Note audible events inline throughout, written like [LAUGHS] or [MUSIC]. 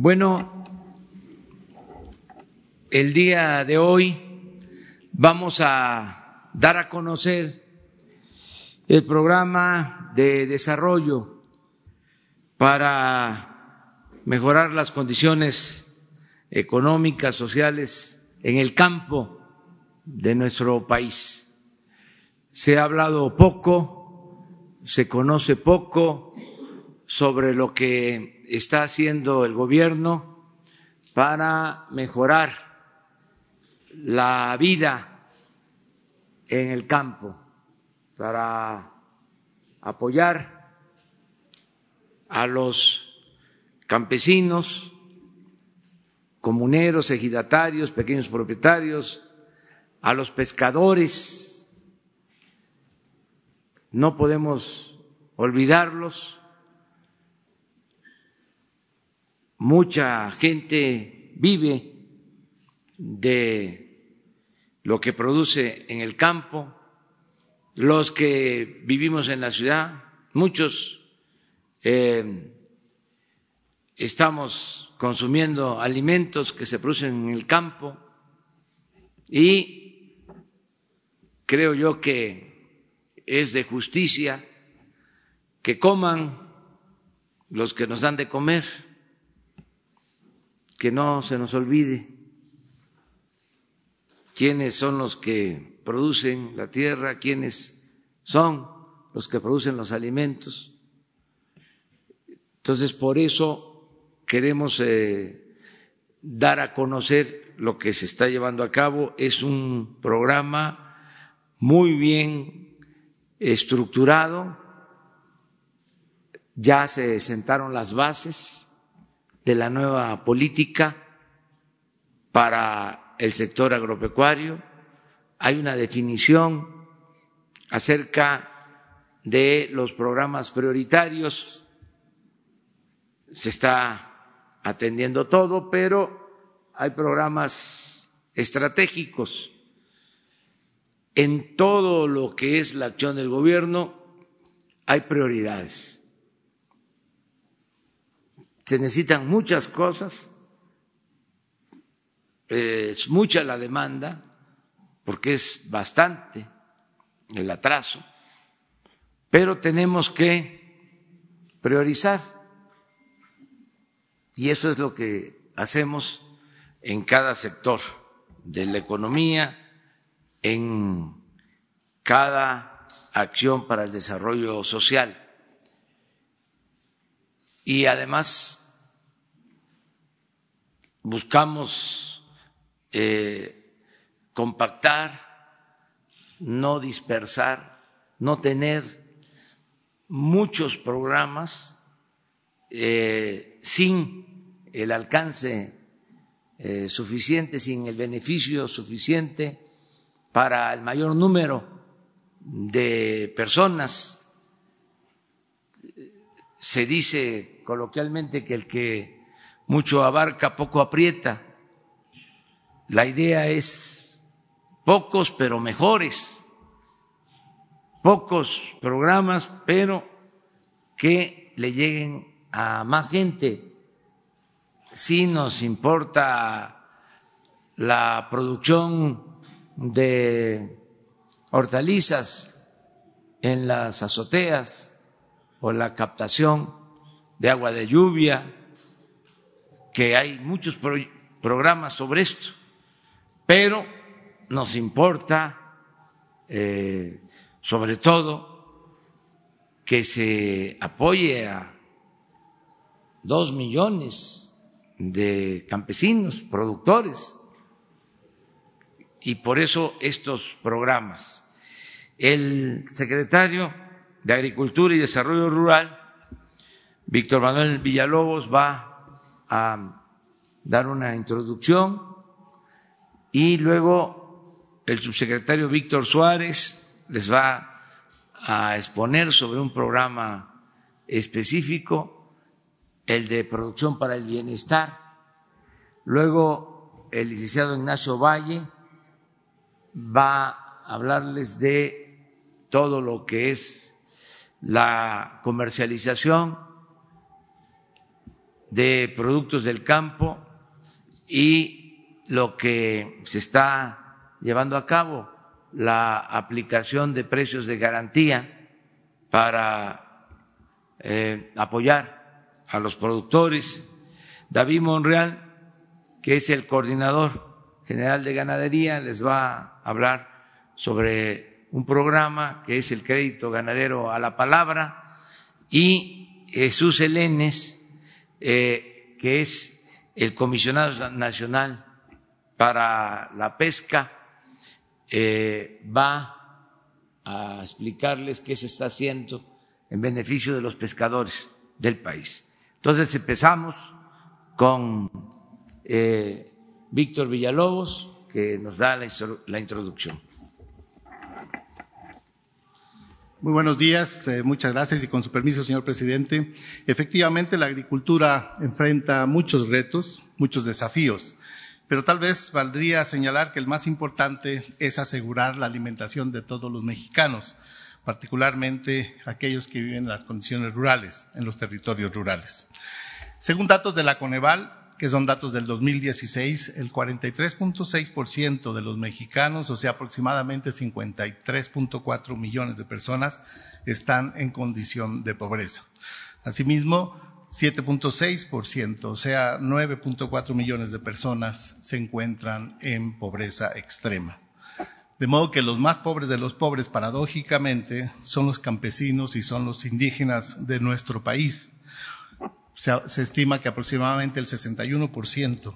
Bueno, el día de hoy vamos a dar a conocer el programa de desarrollo para mejorar las condiciones económicas, sociales en el campo de nuestro país. Se ha hablado poco, se conoce poco sobre lo que está haciendo el gobierno para mejorar la vida en el campo, para apoyar a los campesinos, comuneros, ejidatarios, pequeños propietarios, a los pescadores. No podemos olvidarlos mucha gente vive de lo que produce en el campo, los que vivimos en la ciudad, muchos eh, estamos consumiendo alimentos que se producen en el campo y creo yo que es de justicia que coman los que nos dan de comer que no se nos olvide quiénes son los que producen la tierra, quiénes son los que producen los alimentos. Entonces, por eso queremos eh, dar a conocer lo que se está llevando a cabo. Es un programa muy bien estructurado, ya se sentaron las bases de la nueva política para el sector agropecuario, hay una definición acerca de los programas prioritarios, se está atendiendo todo, pero hay programas estratégicos. En todo lo que es la acción del gobierno hay prioridades se necesitan muchas cosas, es mucha la demanda, porque es bastante el atraso, pero tenemos que priorizar. Y eso es lo que hacemos en cada sector de la economía, en cada acción para el desarrollo social y además buscamos eh, compactar, no dispersar, no tener muchos programas eh, sin el alcance eh, suficiente, sin el beneficio suficiente para el mayor número de personas. Se dice coloquialmente que el que mucho abarca, poco aprieta. La idea es pocos pero mejores, pocos programas pero que le lleguen a más gente. Si nos importa la producción de hortalizas en las azoteas o la captación de agua de lluvia, que hay muchos programas sobre esto, pero nos importa eh, sobre todo que se apoye a dos millones de campesinos, productores, y por eso estos programas. El secretario de Agricultura y Desarrollo Rural Víctor Manuel Villalobos va a dar una introducción y luego el subsecretario Víctor Suárez les va a exponer sobre un programa específico, el de producción para el bienestar. Luego el licenciado Ignacio Valle va a hablarles de todo lo que es la comercialización de productos del campo y lo que se está llevando a cabo, la aplicación de precios de garantía para eh, apoyar a los productores. David Monreal, que es el coordinador general de ganadería, les va a hablar sobre un programa que es el crédito ganadero a la palabra y Jesús Elenes, eh, que es el comisionado nacional para la pesca, eh, va a explicarles qué se está haciendo en beneficio de los pescadores del país. Entonces empezamos con eh, Víctor Villalobos, que nos da la introducción. Muy buenos días, eh, muchas gracias y con su permiso, señor presidente. Efectivamente, la agricultura enfrenta muchos retos, muchos desafíos, pero tal vez valdría señalar que el más importante es asegurar la alimentación de todos los mexicanos, particularmente aquellos que viven en las condiciones rurales, en los territorios rurales. Según datos de la Coneval, que son datos del 2016, el 43.6% de los mexicanos, o sea, aproximadamente 53.4 millones de personas, están en condición de pobreza. Asimismo, 7.6%, o sea, 9.4 millones de personas se encuentran en pobreza extrema. De modo que los más pobres de los pobres, paradójicamente, son los campesinos y son los indígenas de nuestro país se, estima que aproximadamente el 61%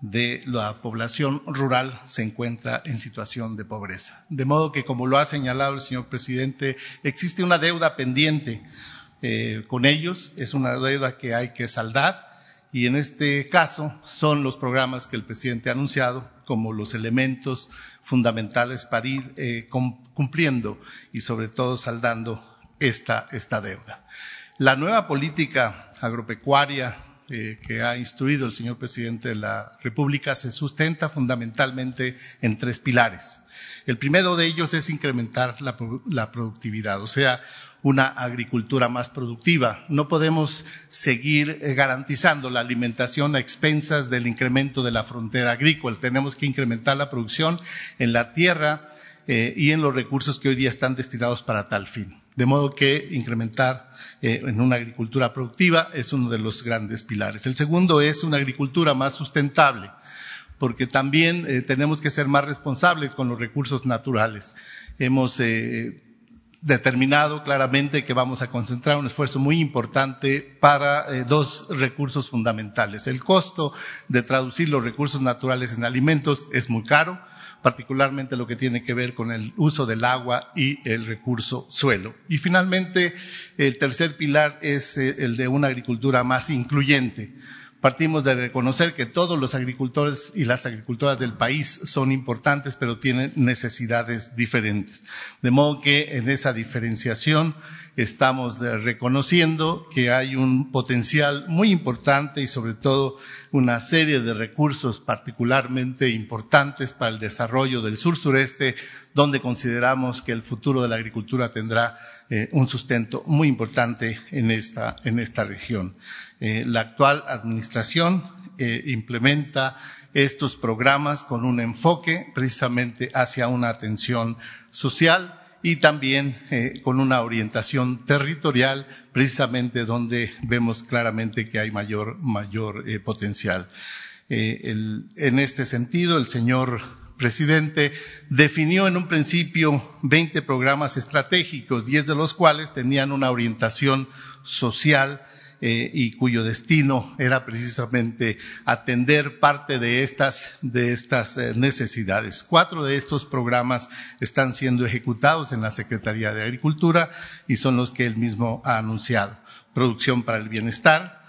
de la población rural se encuentra en situación de pobreza. De modo que, como lo ha señalado el señor presidente, existe una deuda pendiente eh, con ellos, es una deuda que hay que saldar y en este caso son los programas que el presidente ha anunciado como los elementos fundamentales para ir eh, cumpliendo y sobre todo saldando esta, esta deuda. La nueva política agropecuaria eh, que ha instruido el señor presidente de la República se sustenta fundamentalmente en tres pilares. El primero de ellos es incrementar la, productividad, o sea, una agricultura más productiva. No podemos seguir eh, garantizando la alimentación a expensas del incremento de la frontera agrícola. Tenemos que incrementar la producción en la tierra eh, y en los recursos que hoy día están destinados para tal fin. De modo que incrementar eh, en una agricultura productiva es uno de los grandes pilares. El segundo es una agricultura más sustentable, porque también eh, tenemos que ser más responsables con los recursos naturales. Hemos determinado claramente que vamos a concentrar un esfuerzo muy importante para eh, dos recursos fundamentales. El costo de traducir los recursos naturales en alimentos es muy caro, particularmente lo que tiene que ver con el uso del agua y el recurso suelo. Y finalmente, el tercer pilar es eh, el de una agricultura más incluyente Partimos de reconocer que todos los agricultores y las agricultoras del país son importantes, pero tienen necesidades diferentes. De modo que en esa diferenciación estamos eh, reconociendo que hay un potencial muy importante y sobre todo una serie de recursos particularmente importantes para el desarrollo del sur sureste, donde consideramos que el futuro de la agricultura tendrá eh, un sustento muy importante en esta, en esta región. Eh, la actual administración eh, implementa estos programas con un enfoque precisamente hacia una atención social y también con una orientación territorial, precisamente donde vemos claramente que hay mayor, mayor potencial. en este sentido, el señor presidente definió en un principio 20 programas estratégicos, 10 de los cuales tenían una orientación social eh, y cuyo destino era precisamente atender parte de estas, de estas eh, necesidades. Cuatro de estos programas están siendo ejecutados en la Secretaría de Agricultura y son los que él mismo ha anunciado. Producción para el bienestar,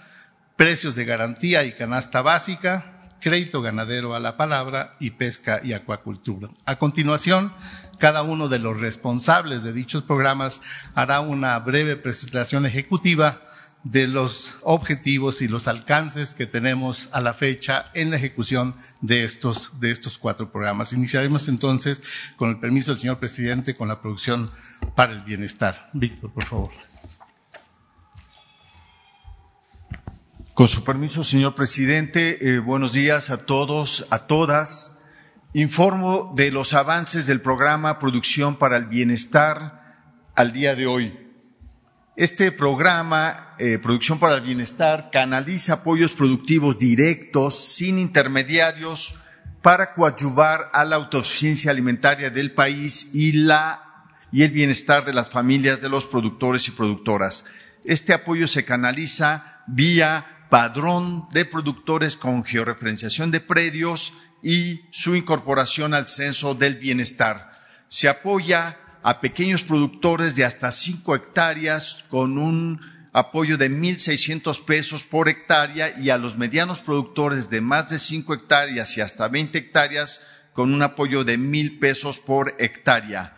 precios de garantía y canasta básica, crédito ganadero a la palabra y pesca y acuacultura. A continuación, cada uno de los responsables de dichos programas hará una breve presentación ejecutiva de los objetivos y los alcances que tenemos a la fecha en la ejecución de estos, de estos cuatro programas. Iniciaremos entonces, con el permiso del señor presidente, con la producción para el bienestar. Víctor, por favor. Con su permiso, señor presidente, eh, buenos días a todos, a todas. Informo de los avances del programa Producción para el Bienestar al día de hoy. Este programa, eh, Producción para el Bienestar, canaliza apoyos productivos directos, sin intermediarios, para coadyuvar a la autosuficiencia alimentaria del país y, la, y el bienestar de las familias de los productores y productoras. Este apoyo se canaliza vía padrón de productores con georreferenciación de predios y su incorporación al censo del bienestar. Se apoya a pequeños productores de hasta 5 hectáreas con un apoyo de 1.600 pesos por hectárea y a los medianos productores de más de 5 hectáreas y hasta 20 hectáreas con un apoyo de 1.000 pesos por hectárea.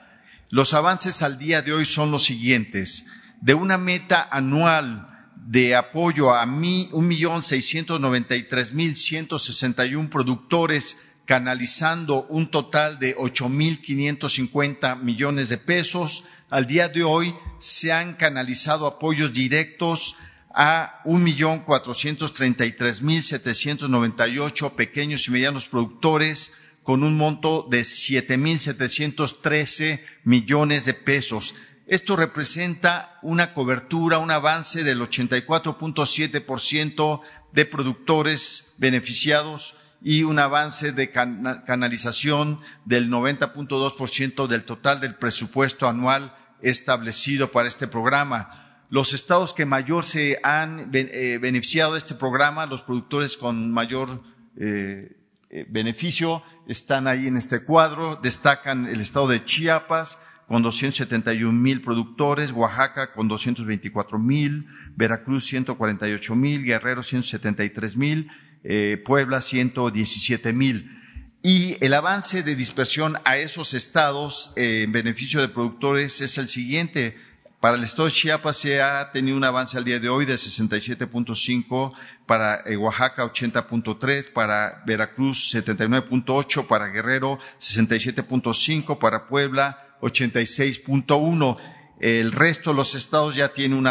Los avances al día de hoy son los siguientes. De una meta anual de apoyo a mí, 1.693.161 productores, canalizando un total de 8.550 millones de pesos. Al día de hoy se han canalizado apoyos directos a 1.433.798 pequeños y medianos productores con un monto de 7.713 millones de pesos. Esto representa una cobertura, un avance del 84.7% de productores beneficiados y un avance de canalización del 90.2% del total del presupuesto anual establecido para este programa. Los estados que mayor se han eh, beneficiado de este programa, los productores con mayor eh, eh, beneficio, están ahí en este cuadro. Destacan el estado de Chiapas, con 271 mil productores, Oaxaca con 224 mil, Veracruz 148 mil, Guerrero 173 mil, eh, Puebla 117 mil. Y el avance de dispersión a esos estados eh, en beneficio de productores es el siguiente. Para el estado de Chiapas se ha tenido un avance al día de hoy de 67.5, para eh, Oaxaca 80.3, para Veracruz 79.8, para Guerrero 67.5, para Puebla 86.1. El resto de los estados ya tiene un,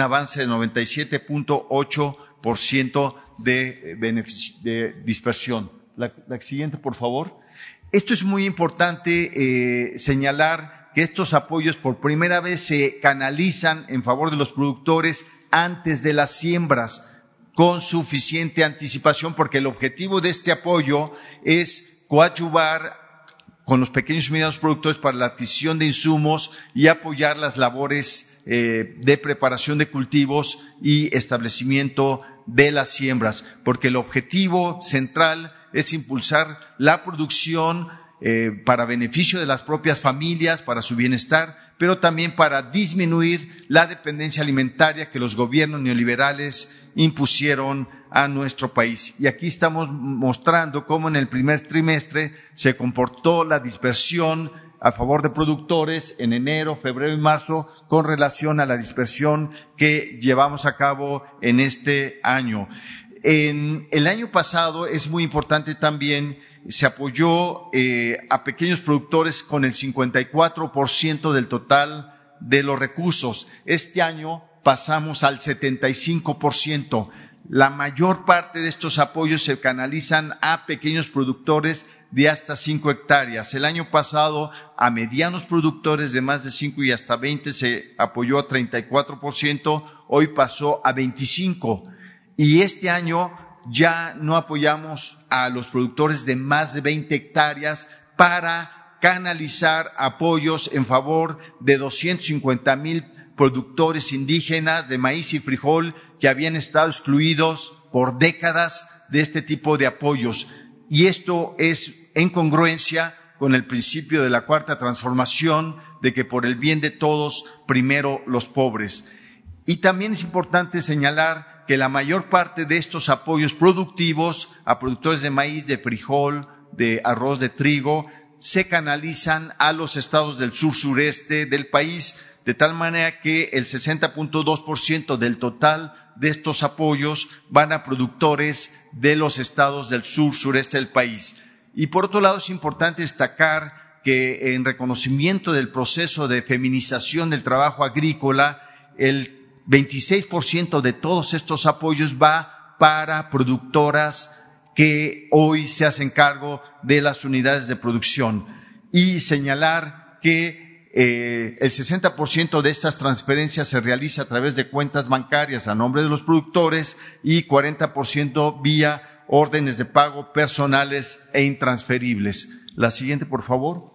avance de 97.8% de, de dispersión. La, siguiente, por favor. Esto es muy importante eh, señalar que estos apoyos por primera vez se canalizan en favor de los productores antes de las siembras con suficiente anticipación, porque el objetivo de este apoyo es coadyuvar con los pequeños y medianos productores para la adquisición de insumos y apoyar las labores eh, de preparación de cultivos y establecimiento de las siembras, porque el objetivo central es impulsar la producción eh, para beneficio de las propias familias, para su bienestar, pero también para disminuir la dependencia alimentaria que los gobiernos neoliberales impusieron a nuestro país. Y aquí estamos mostrando cómo en el primer trimestre se comportó la dispersión a favor de productores en enero, febrero y marzo con relación a la dispersión que llevamos a cabo en este año. En el año pasado es muy importante también se apoyó eh, a pequeños productores con el 54% del total de los recursos. Este año pasamos al 75%. La mayor parte de estos apoyos se canalizan a pequeños productores de hasta 5 hectáreas. El año pasado a medianos productores de más de 5 y hasta 20 se apoyó a 34%, hoy pasó a 25%. Y este año ya no apoyamos a los productores de más de 20 hectáreas para canalizar apoyos en favor de 250 mil productores indígenas de maíz y frijol que habían estado excluidos por décadas de este tipo de apoyos. Y esto es en congruencia con el principio de la cuarta transformación, de que por el bien de todos, primero los pobres. Y también es importante señalar que la mayor parte de estos apoyos productivos a productores de maíz, de frijol, de arroz, de trigo, se canalizan a los estados del sur sureste del país, de tal manera que el 60.2% del total de estos apoyos van a productores de los estados del sur sureste del país. Y por otro lado es importante destacar que en reconocimiento del proceso de feminización del trabajo agrícola, el 26% de todos estos apoyos va para productoras que hoy se hacen cargo de las unidades de producción y señalar que eh, el 60% de estas transferencias se realiza a través de cuentas bancarias a nombre de los productores y 40% vía órdenes de pago personales e intransferibles. La siguiente, por favor.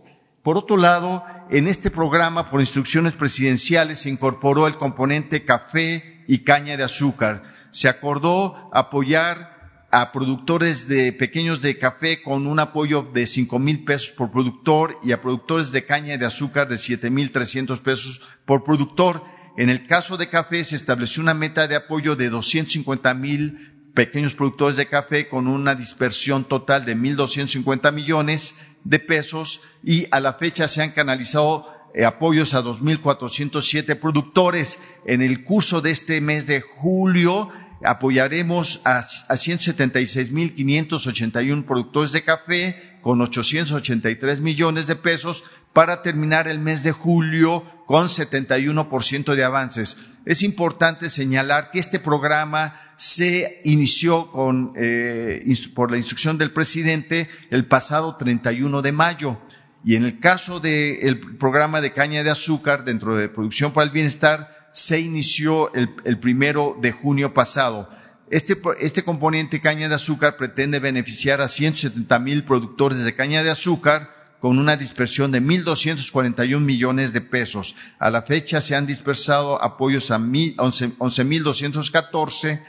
Por otro lado, en este programa, por instrucciones presidenciales, se incorporó el componente café y caña de azúcar. Se acordó apoyar a productores de pequeños de café con un apoyo de cinco mil pesos por productor y a productores de caña de azúcar de siete mil trescientos pesos por productor. En el caso de café se estableció una meta de apoyo de doscientos cincuenta mil pequeños productores de café con una dispersión total de mil doscientos cincuenta millones de pesos y a la fecha se han canalizado eh, apoyos a dos mil cuatrocientos siete productores. En el curso de este mes de julio apoyaremos a, a 176.581 productores de café con 883 millones de pesos para terminar el mes de julio con 71% de avances. Es importante señalar que este programa se inició con, eh, por la instrucción del presidente el pasado 31 de mayo. Y en el caso del programa de caña de azúcar dentro de Producción para el Bienestar, se inició el, primero de junio pasado. Este, este, componente caña de azúcar pretende beneficiar a 170 mil productores de caña de azúcar con una dispersión de 1.241 millones de pesos. A la fecha se han dispersado apoyos a 11.214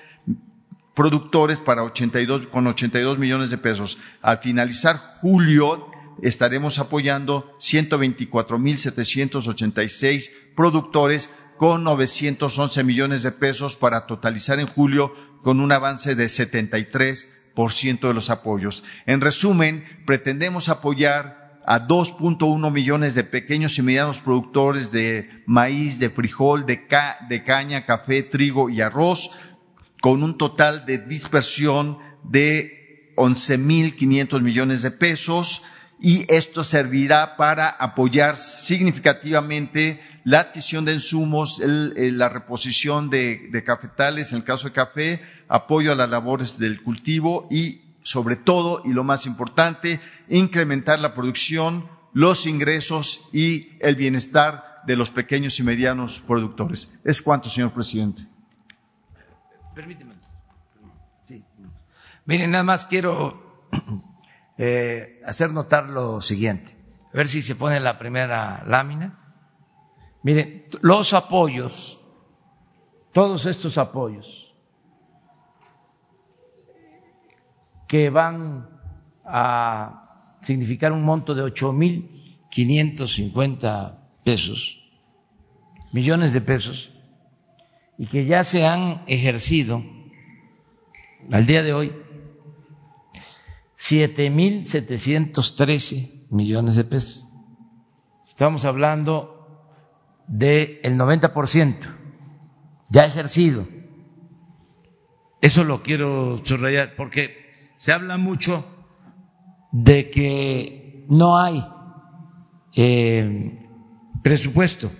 productores para 82, con 82 millones de pesos. Al finalizar julio, estaremos apoyando 124.786 productores con 911 millones de pesos para totalizar en julio con un avance de 73% de los apoyos. En resumen, pretendemos apoyar a 2.1 millones de pequeños y medianos productores de maíz, de frijol, de, de caña, café, trigo y arroz, con un total de dispersión de 11.500 millones de pesos y esto servirá para apoyar significativamente la adquisición de insumos, la reposición de, cafetales en el caso de café, apoyo a las labores del cultivo y, sobre todo, y lo más importante, incrementar la producción, los ingresos y el bienestar de los pequeños y medianos productores. Es cuanto, señor presidente. Permíteme. Sí. Miren, nada más quiero eh, hacer notar lo siguiente. A ver si se pone la primera lámina. Miren, los apoyos, todos estos apoyos que van a significar un monto de ocho mil quinientos cincuenta pesos, millones de pesos, y que ya se han ejercido al día de hoy 7.713 millones de pesos. Estamos hablando del 90% ya ejercido. Eso lo quiero subrayar porque se habla mucho de que no hay eh, presupuesto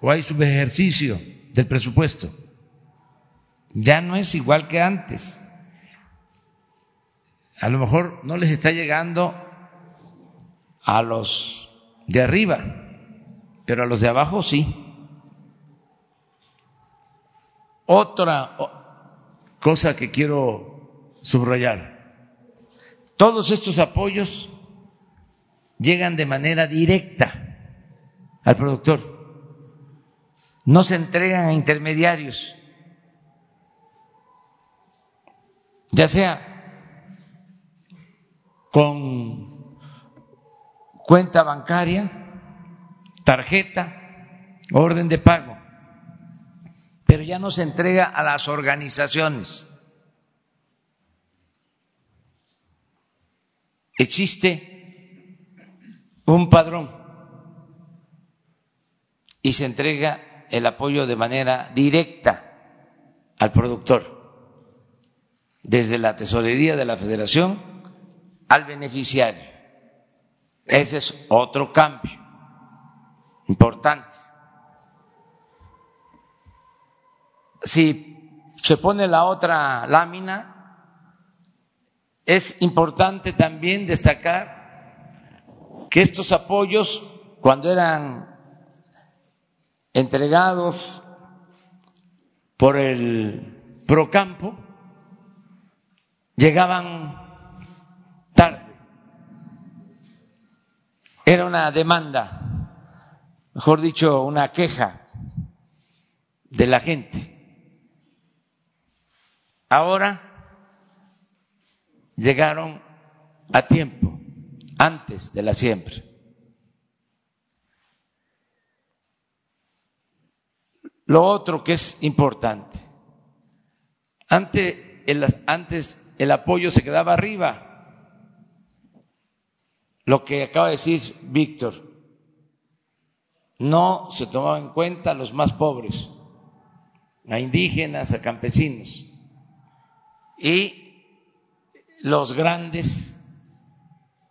o hay subejercicio del presupuesto. Ya no es igual que antes a lo mejor no les está llegando a los de arriba, pero a los de abajo sí. Otra cosa que quiero subrayar, todos estos apoyos llegan de manera directa al productor, no se entregan a intermediarios, ya sea con cuenta bancaria, tarjeta, orden de pago, pero ya no se entrega a las organizaciones. Existe un padrón y se entrega el apoyo de manera directa al productor desde la tesorería de la federación al beneficiario. Ese es otro cambio importante. si se pone la otra lámina, es importante también destacar que estos apoyos, cuando eran entregados por el Procampo, llegaban Era una demanda, mejor dicho, una queja de la gente. Ahora llegaron a tiempo, antes de la siembra. Lo otro que es importante, antes el, antes el apoyo se quedaba arriba, lo que acaba de decir Víctor, no se tomaba en cuenta a los más pobres, a indígenas, a campesinos. Y los grandes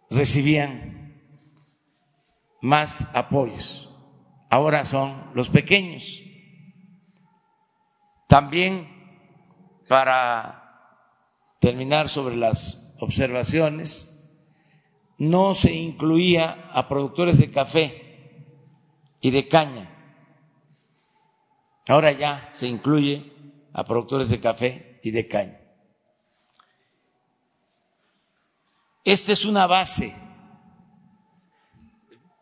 recibían más apoyos. Ahora son los pequeños. También para terminar sobre las observaciones, no se incluía a productores de café y de caña. Ahora ya se incluye a productores de café y de caña. Esta es una base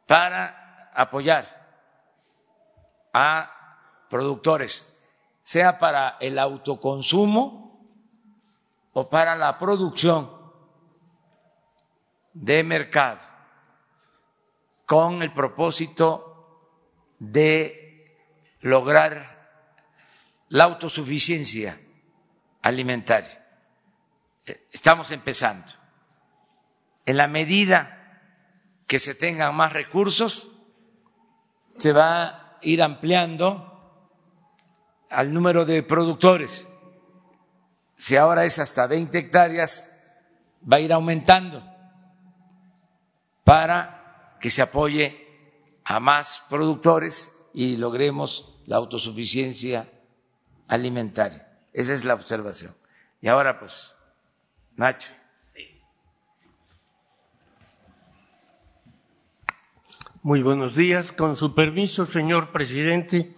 para apoyar a productores, sea para el autoconsumo o para la producción de mercado con el propósito de lograr la autosuficiencia alimentaria. Estamos empezando. En la medida que se tengan más recursos, se va a ir ampliando al número de productores. Si ahora es hasta 20 hectáreas, va a ir aumentando para que se apoye a más productores y logremos la autosuficiencia alimentaria. Esa es la observación. Y ahora pues, Nacho. Muy buenos días. Con su permiso, señor presidente,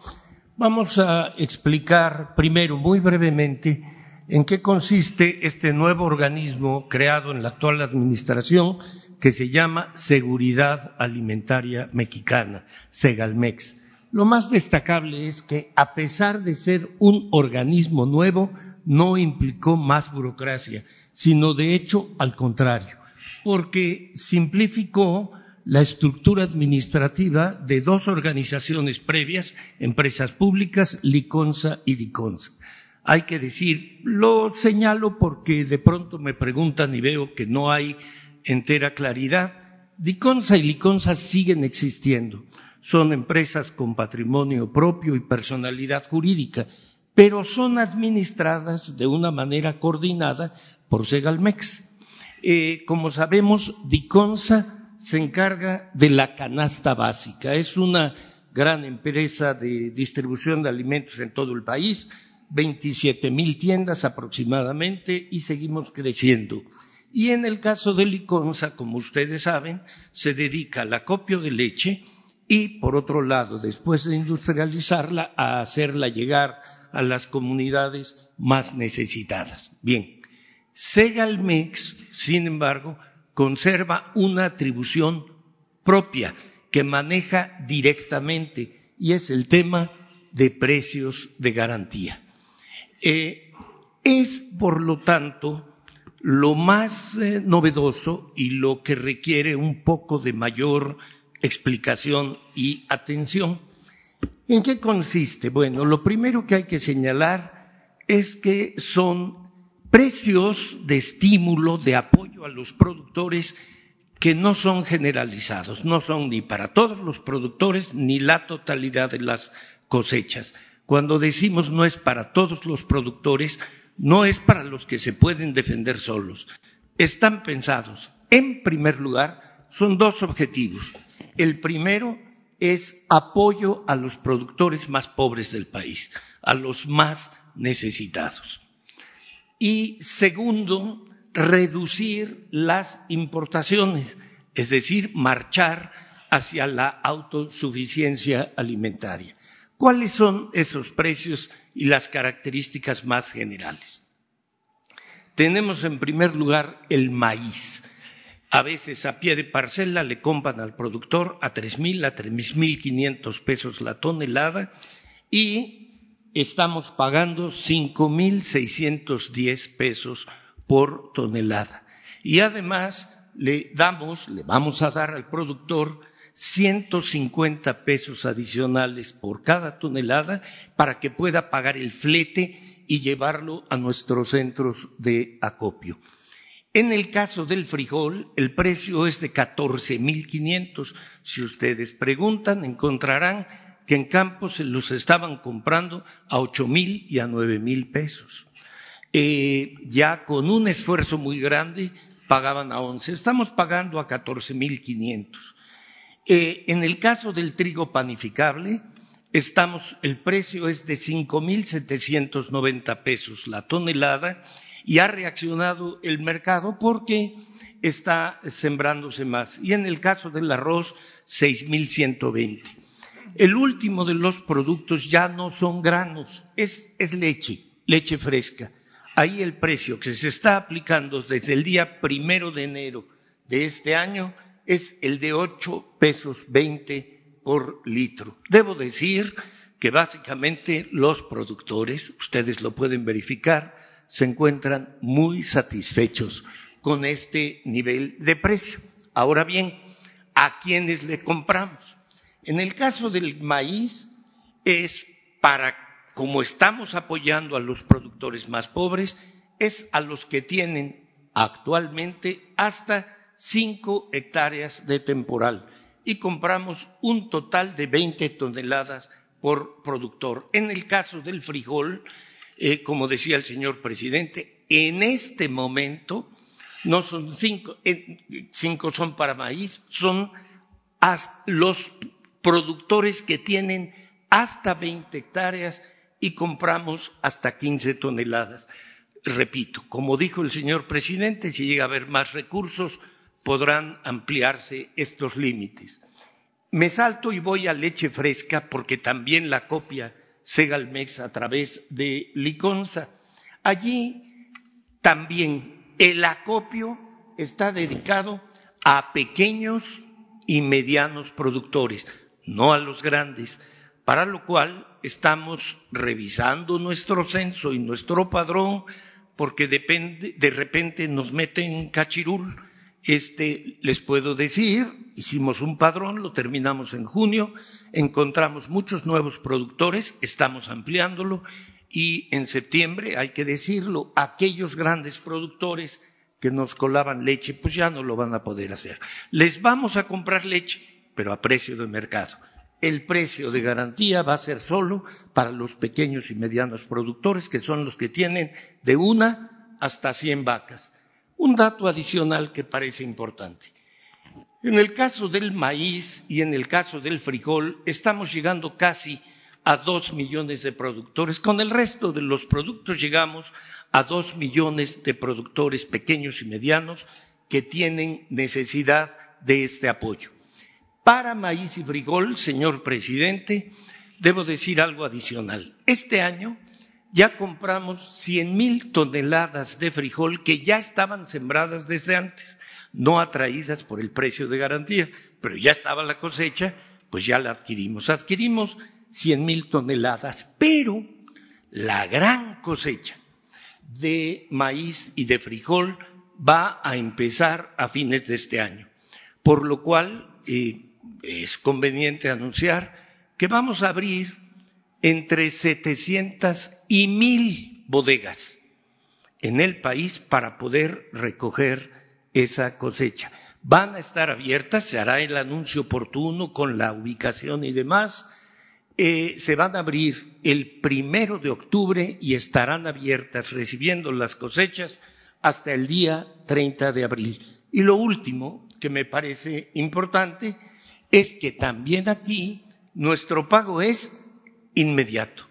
vamos a explicar primero, muy brevemente, en qué consiste este nuevo organismo creado en la actual administración que se llama Seguridad Alimentaria Mexicana, Segalmex. Lo más destacable es que, a pesar de ser un organismo nuevo, no implicó más burocracia, sino de hecho al contrario, porque simplificó la estructura administrativa de dos organizaciones previas, empresas públicas, Liconza y Diconza hay que decir, lo señalo porque de pronto me preguntan y veo que no hay entera claridad. Diconsa y Liconsa siguen existiendo. Son empresas con patrimonio propio y personalidad jurídica, pero son administradas de una manera coordinada por Segalmex. Eh, como sabemos, Diconsa se encarga de la canasta básica. Es una gran empresa de distribución de alimentos en todo el país 27 mil tiendas aproximadamente y seguimos creciendo. Y en el caso de Liconza, como ustedes saben, se dedica al acopio de leche y, por otro lado, después de industrializarla, a hacerla llegar a las comunidades más necesitadas. Bien, Segalmex, sin embargo, conserva una atribución propia que maneja directamente y es el tema de precios de garantía. Eh, es, por lo tanto, lo más eh, novedoso y lo que requiere un poco de mayor explicación y atención. ¿En qué consiste? Bueno, lo primero que hay que señalar es que son precios de estímulo, de apoyo a los productores que no son generalizados, no son ni para todos los productores ni la totalidad de las cosechas. Cuando decimos no es para todos los productores, no es para los que se pueden defender solos. Están pensados, en primer lugar, son dos objetivos. El primero, es apoyo a los productores más pobres del país, a los más necesitados. Y segundo, reducir las importaciones, es decir, marchar hacia la autosuficiencia alimentaria. ¿Cuáles son esos precios y las características más generales? Tenemos en primer lugar el maíz. A veces a pie de parcela le compran al productor a 3.000, a 3.500 pesos la tonelada y estamos pagando 5.610 pesos por tonelada. Y además le damos, le vamos a dar al productor 150 pesos adicionales por cada tonelada para que pueda pagar el flete y llevarlo a nuestros centros de acopio. En el caso del frijol, el precio es de 14.500. Si ustedes preguntan, encontrarán que en Campos se los estaban comprando a 8.000 y a 9.000 pesos. Eh, ya con un esfuerzo muy grande pagaban a 11. Estamos pagando a 14.500. Eh, en el caso del trigo panificable, estamos, el precio es de 5.790 pesos la tonelada y ha reaccionado el mercado porque está sembrándose más. Y en el caso del arroz, 6.120. El último de los productos ya no son granos, es, es leche, leche fresca. Ahí el precio que se está aplicando desde el día primero de enero de este año es el de ocho pesos veinte por litro. Debo decir que básicamente los productores, ustedes lo pueden verificar, se encuentran muy satisfechos con este nivel de precio. Ahora bien, ¿a quiénes le compramos? En el caso del maíz es para, como estamos apoyando a los productores más pobres, es a los que tienen actualmente hasta cinco hectáreas de temporal y compramos un total de 20 toneladas por productor. En el caso del frijol, eh, como decía el señor presidente, en este momento no son cinco, eh, cinco son para maíz, son los productores que tienen hasta 20 hectáreas y compramos hasta 15 toneladas. Repito, como dijo el señor presidente, si llega a haber más recursos, podrán ampliarse estos límites. Me salto y voy a leche fresca porque también la copia Segalmex a través de Liconza. Allí también el acopio está dedicado a pequeños y medianos productores, no a los grandes, para lo cual estamos revisando nuestro censo y nuestro padrón porque de repente nos meten cachirul este, les puedo decir, hicimos un padrón, lo terminamos en junio, encontramos muchos nuevos productores, estamos ampliándolo y en septiembre, hay que decirlo, aquellos grandes productores que nos colaban leche, pues ya no lo van a poder hacer. Les vamos a comprar leche, pero a precio de mercado. El precio de garantía va a ser solo para los pequeños y medianos productores, que son los que tienen de una hasta cien vacas. Un dato adicional que parece importante. En el caso del maíz y en el caso del frijol, estamos llegando casi a dos millones de productores. Con el resto de los productos llegamos a dos millones de productores pequeños y medianos que tienen necesidad de este apoyo. Para maíz y frijol, señor presidente, debo decir algo adicional. Este año ya compramos cien mil toneladas de frijol que ya estaban sembradas desde antes, no atraídas por el precio de garantía, pero ya estaba la cosecha, pues ya la adquirimos. Adquirimos cien mil toneladas, pero la gran cosecha de maíz y de frijol va a empezar a fines de este año, por lo cual eh, es conveniente anunciar que vamos a abrir entre 700 y 1000 bodegas en el país para poder recoger esa cosecha. Van a estar abiertas, se hará el anuncio oportuno con la ubicación y demás. Eh, se van a abrir el primero de octubre y estarán abiertas recibiendo las cosechas hasta el día 30 de abril. Y lo último que me parece importante es que también aquí nuestro pago es inmediato.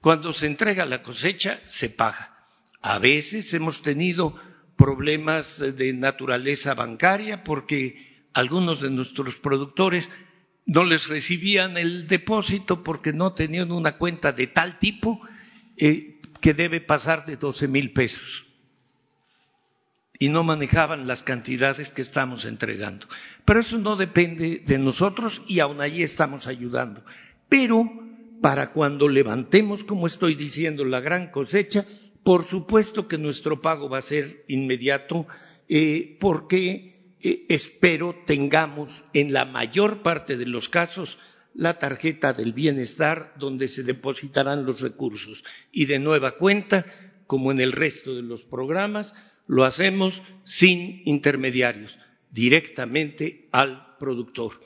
Cuando se entrega la cosecha, se paga. A veces hemos tenido problemas de naturaleza bancaria porque algunos de nuestros productores no les recibían el depósito porque no tenían una cuenta de tal tipo eh, que debe pasar de 12 mil pesos y no manejaban las cantidades que estamos entregando. Pero eso no depende de nosotros y aún allí estamos ayudando. Pero para cuando levantemos, como estoy diciendo, la gran cosecha, por supuesto que nuestro pago va a ser inmediato eh, porque eh, espero tengamos en la mayor parte de los casos la tarjeta del bienestar donde se depositarán los recursos y de nueva cuenta, como en el resto de los programas, lo hacemos sin intermediarios, directamente al productor.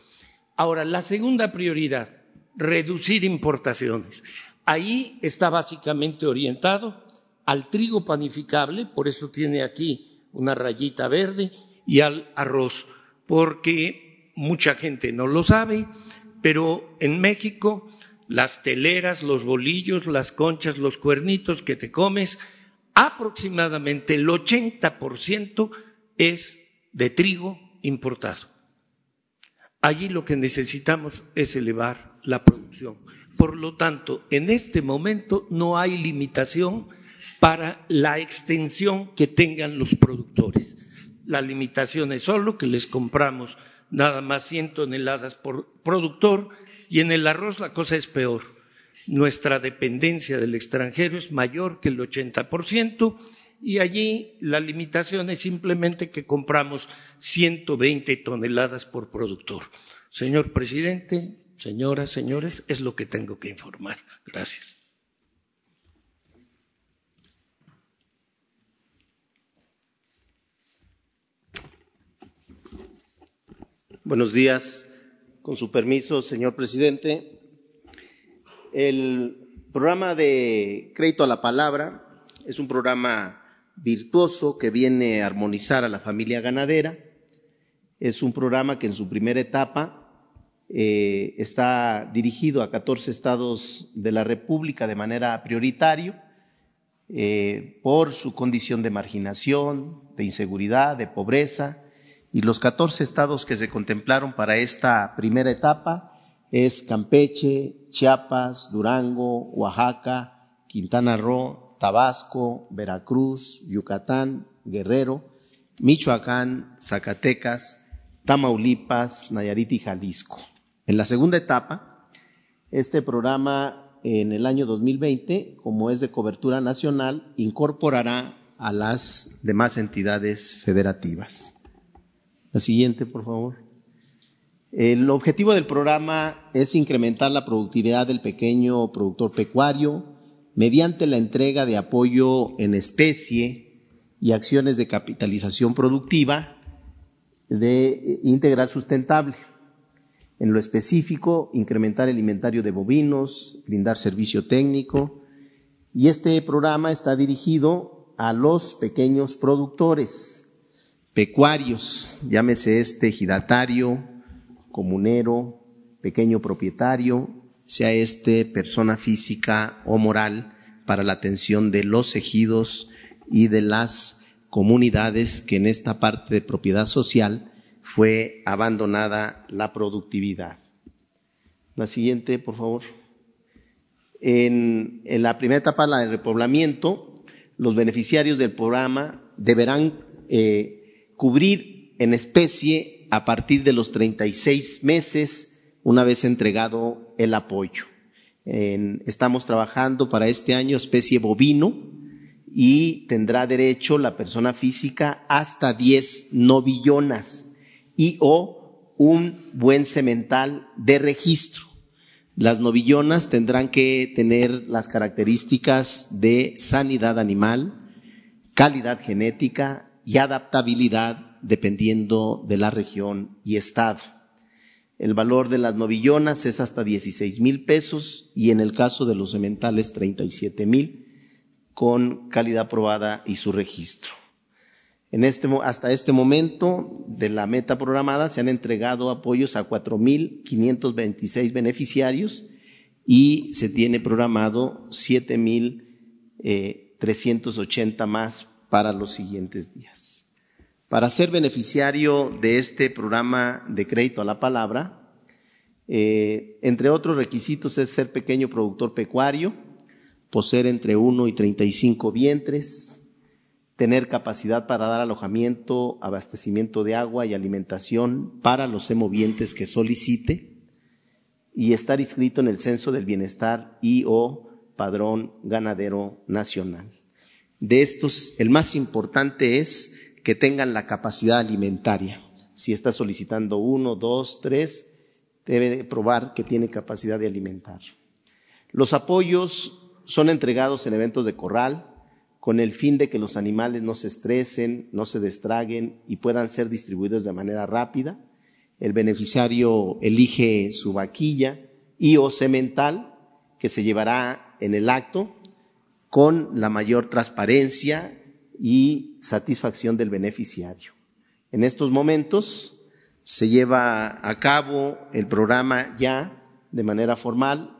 Ahora, la segunda prioridad, reducir importaciones. Ahí está básicamente orientado al trigo panificable, por eso tiene aquí una rayita verde, y al arroz, porque mucha gente no lo sabe, pero en México las teleras, los bolillos, las conchas, los cuernitos que te comes, aproximadamente el 80% es de trigo importado. Allí lo que necesitamos es elevar la producción. Por lo tanto, en este momento no hay limitación para la extensión que tengan los productores. La limitación es solo que les compramos nada más 100 toneladas por productor y en el arroz la cosa es peor nuestra dependencia del extranjero es mayor que el 80% y allí la limitación es simplemente que compramos 120 toneladas por productor. Señor presidente, señoras, señores, es lo que tengo que informar. Gracias. Buenos días. Con su permiso, señor presidente, el programa de crédito a la palabra es un programa virtuoso que viene a armonizar a la familia ganadera. Es un programa que en su primera etapa eh, está dirigido a 14 estados de la República de manera prioritaria eh, por su condición de marginación, de inseguridad, de pobreza. Y los 14 estados que se contemplaron para esta primera etapa es Campeche, Chiapas, Durango, Oaxaca, Quintana Roo, Tabasco, Veracruz, Yucatán, Guerrero, Michoacán, Zacatecas, Tamaulipas, Nayarit y Jalisco. En la segunda etapa, este programa en el año 2020, como es de cobertura nacional, incorporará a las demás entidades federativas. La siguiente, por favor. El objetivo del programa es incrementar la productividad del pequeño productor pecuario mediante la entrega de apoyo en especie y acciones de capitalización productiva de integral sustentable. En lo específico, incrementar el inventario de bovinos, brindar servicio técnico. Y este programa está dirigido a los pequeños productores pecuarios, llámese este giratario, comunero, pequeño propietario, sea este persona física o moral, para la atención de los ejidos y de las comunidades que en esta parte de propiedad social fue abandonada la productividad. La siguiente, por favor. En, la primera etapa, la de repoblamiento, los beneficiarios del programa deberán eh, cubrir en especie a partir de los 36 meses una vez entregado el apoyo. estamos trabajando para este año especie bovino y tendrá derecho la persona física hasta 10 novillonas y o un buen semental de registro. Las novillonas tendrán que tener las características de sanidad animal, calidad genética y adaptabilidad dependiendo de la región y estado. El valor de las novillonas es hasta 16 mil pesos y en el caso de los sementales 37 mil con calidad probada y su registro. Este, hasta este momento de la meta programada se han entregado apoyos a 4.526 beneficiarios y se tiene programado 7.380 más para los siguientes días. Para ser beneficiario de este programa de crédito a la palabra, eh, entre otros requisitos es ser pequeño productor pecuario, poseer entre 1 y 35 vientres, tener capacidad para dar alojamiento, abastecimiento de agua y alimentación para los semovientes que solicite, y estar inscrito en el Censo del Bienestar y o Padrón Ganadero Nacional. De estos, el más importante es que tengan la capacidad alimentaria. Si está solicitando uno, dos, tres, debe probar que tiene capacidad de alimentar. Los apoyos son entregados en eventos de corral con el fin de que los animales no se estresen, no se distraguen y puedan ser distribuidos de manera rápida el beneficiario elige su vaquilla y o semental que se llevará en el acto con la mayor transparencia y satisfacción del beneficiario. En estos momentos se lleva a cabo el programa ya de manera formal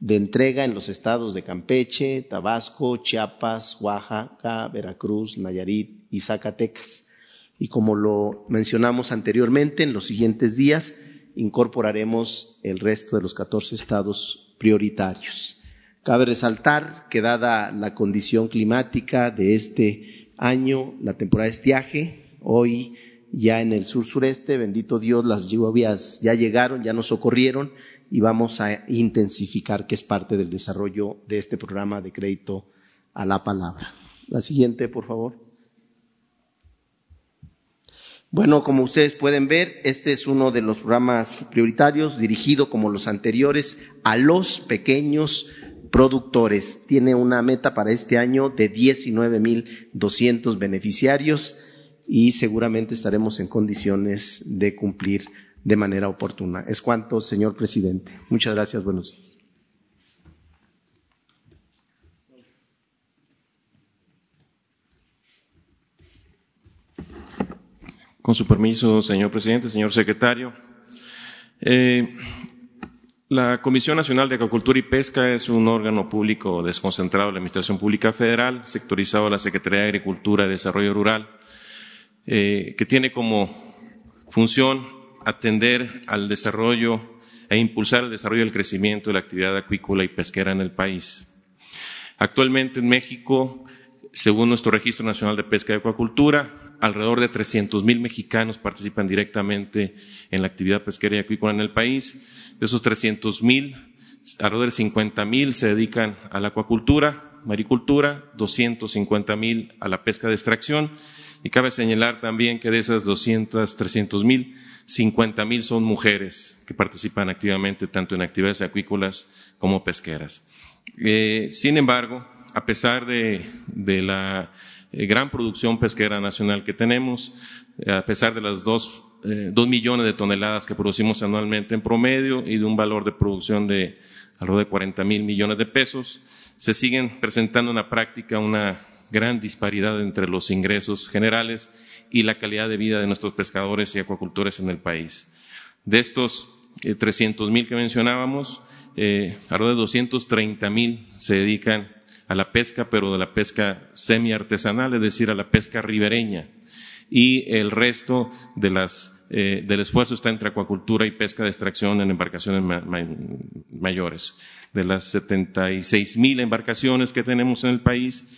de entrega en los estados de Campeche, Tabasco, Chiapas, Oaxaca, Veracruz, Nayarit y Zacatecas y como lo mencionamos anteriormente, en los siguientes días incorporaremos el resto de los 14 estados prioritarios. Cabe resaltar que dada la condición climática de este año, la temporada de estiaje, hoy ya en el sur sureste, bendito Dios, las lluvias ya llegaron, ya nos socorrieron y vamos a intensificar, que es parte del desarrollo de este programa de crédito a la palabra. La siguiente, por favor. Bueno, como ustedes pueden ver, este es uno de los programas prioritarios dirigido, como los anteriores, a los pequeños productores. Tiene una meta para este año de 19.200 beneficiarios y seguramente estaremos en condiciones de cumplir de manera oportuna. Es cuanto, señor presidente. Muchas gracias. Buenos días. Con su permiso, señor presidente, señor secretario. Eh, la Comisión Nacional de Acuacultura y Pesca es un órgano público desconcentrado de la Administración Pública Federal, sectorizado a la Secretaría de Agricultura y Desarrollo Rural, eh, que tiene como función atender al desarrollo e impulsar el desarrollo y el crecimiento de la actividad acuícola y pesquera en el país. Actualmente en México según nuestro Registro Nacional de Pesca y Acuacultura, alrededor de 300 mil mexicanos participan directamente en la actividad pesquera y acuícola en el país. De esos 300 mil, alrededor de 50 mil se dedican a la acuacultura, maricultura, 250 mil a la pesca de extracción. Y cabe señalar también que de esas 200, 300 mil, 50 mil son mujeres que participan activamente tanto en actividades acuícolas como pesqueras. Eh, sin embargo, a pesar de, la eh, gran producción pesquera nacional que tenemos, eh, a pesar de las dos, dos, millones de toneladas que producimos anualmente en promedio y de un valor de producción de alrededor de 40 mil millones de pesos, se siguen presentando en la práctica una gran disparidad entre los ingresos generales y la calidad de vida de nuestros pescadores y acuacultores en el país. De estos 300 mil que mencionábamos, alrededor de 230 mil se dedican a la pesca, pero de la pesca semi-artesanal, es decir, a la pesca ribereña. Y el resto de las, eh, del esfuerzo está entre acuacultura y pesca de extracción en embarcaciones mayores. De las 76 mil embarcaciones que tenemos en el país,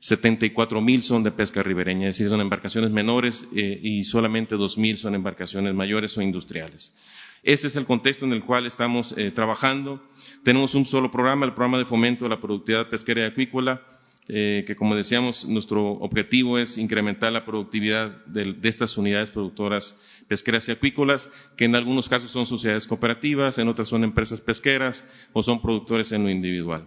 74 mil son de pesca ribereña, es decir, son embarcaciones menores eh, y solamente 2 mil son embarcaciones mayores o industriales. Ese es el contexto en el cual estamos eh, trabajando. Tenemos un solo programa, el programa de fomento de la productividad pesquera y acuícola, eh, que como decíamos, nuestro objetivo es incrementar la productividad de, estas unidades productoras pesqueras y acuícolas, que en algunos casos son sociedades cooperativas, en otras son empresas pesqueras o son productores en lo individual.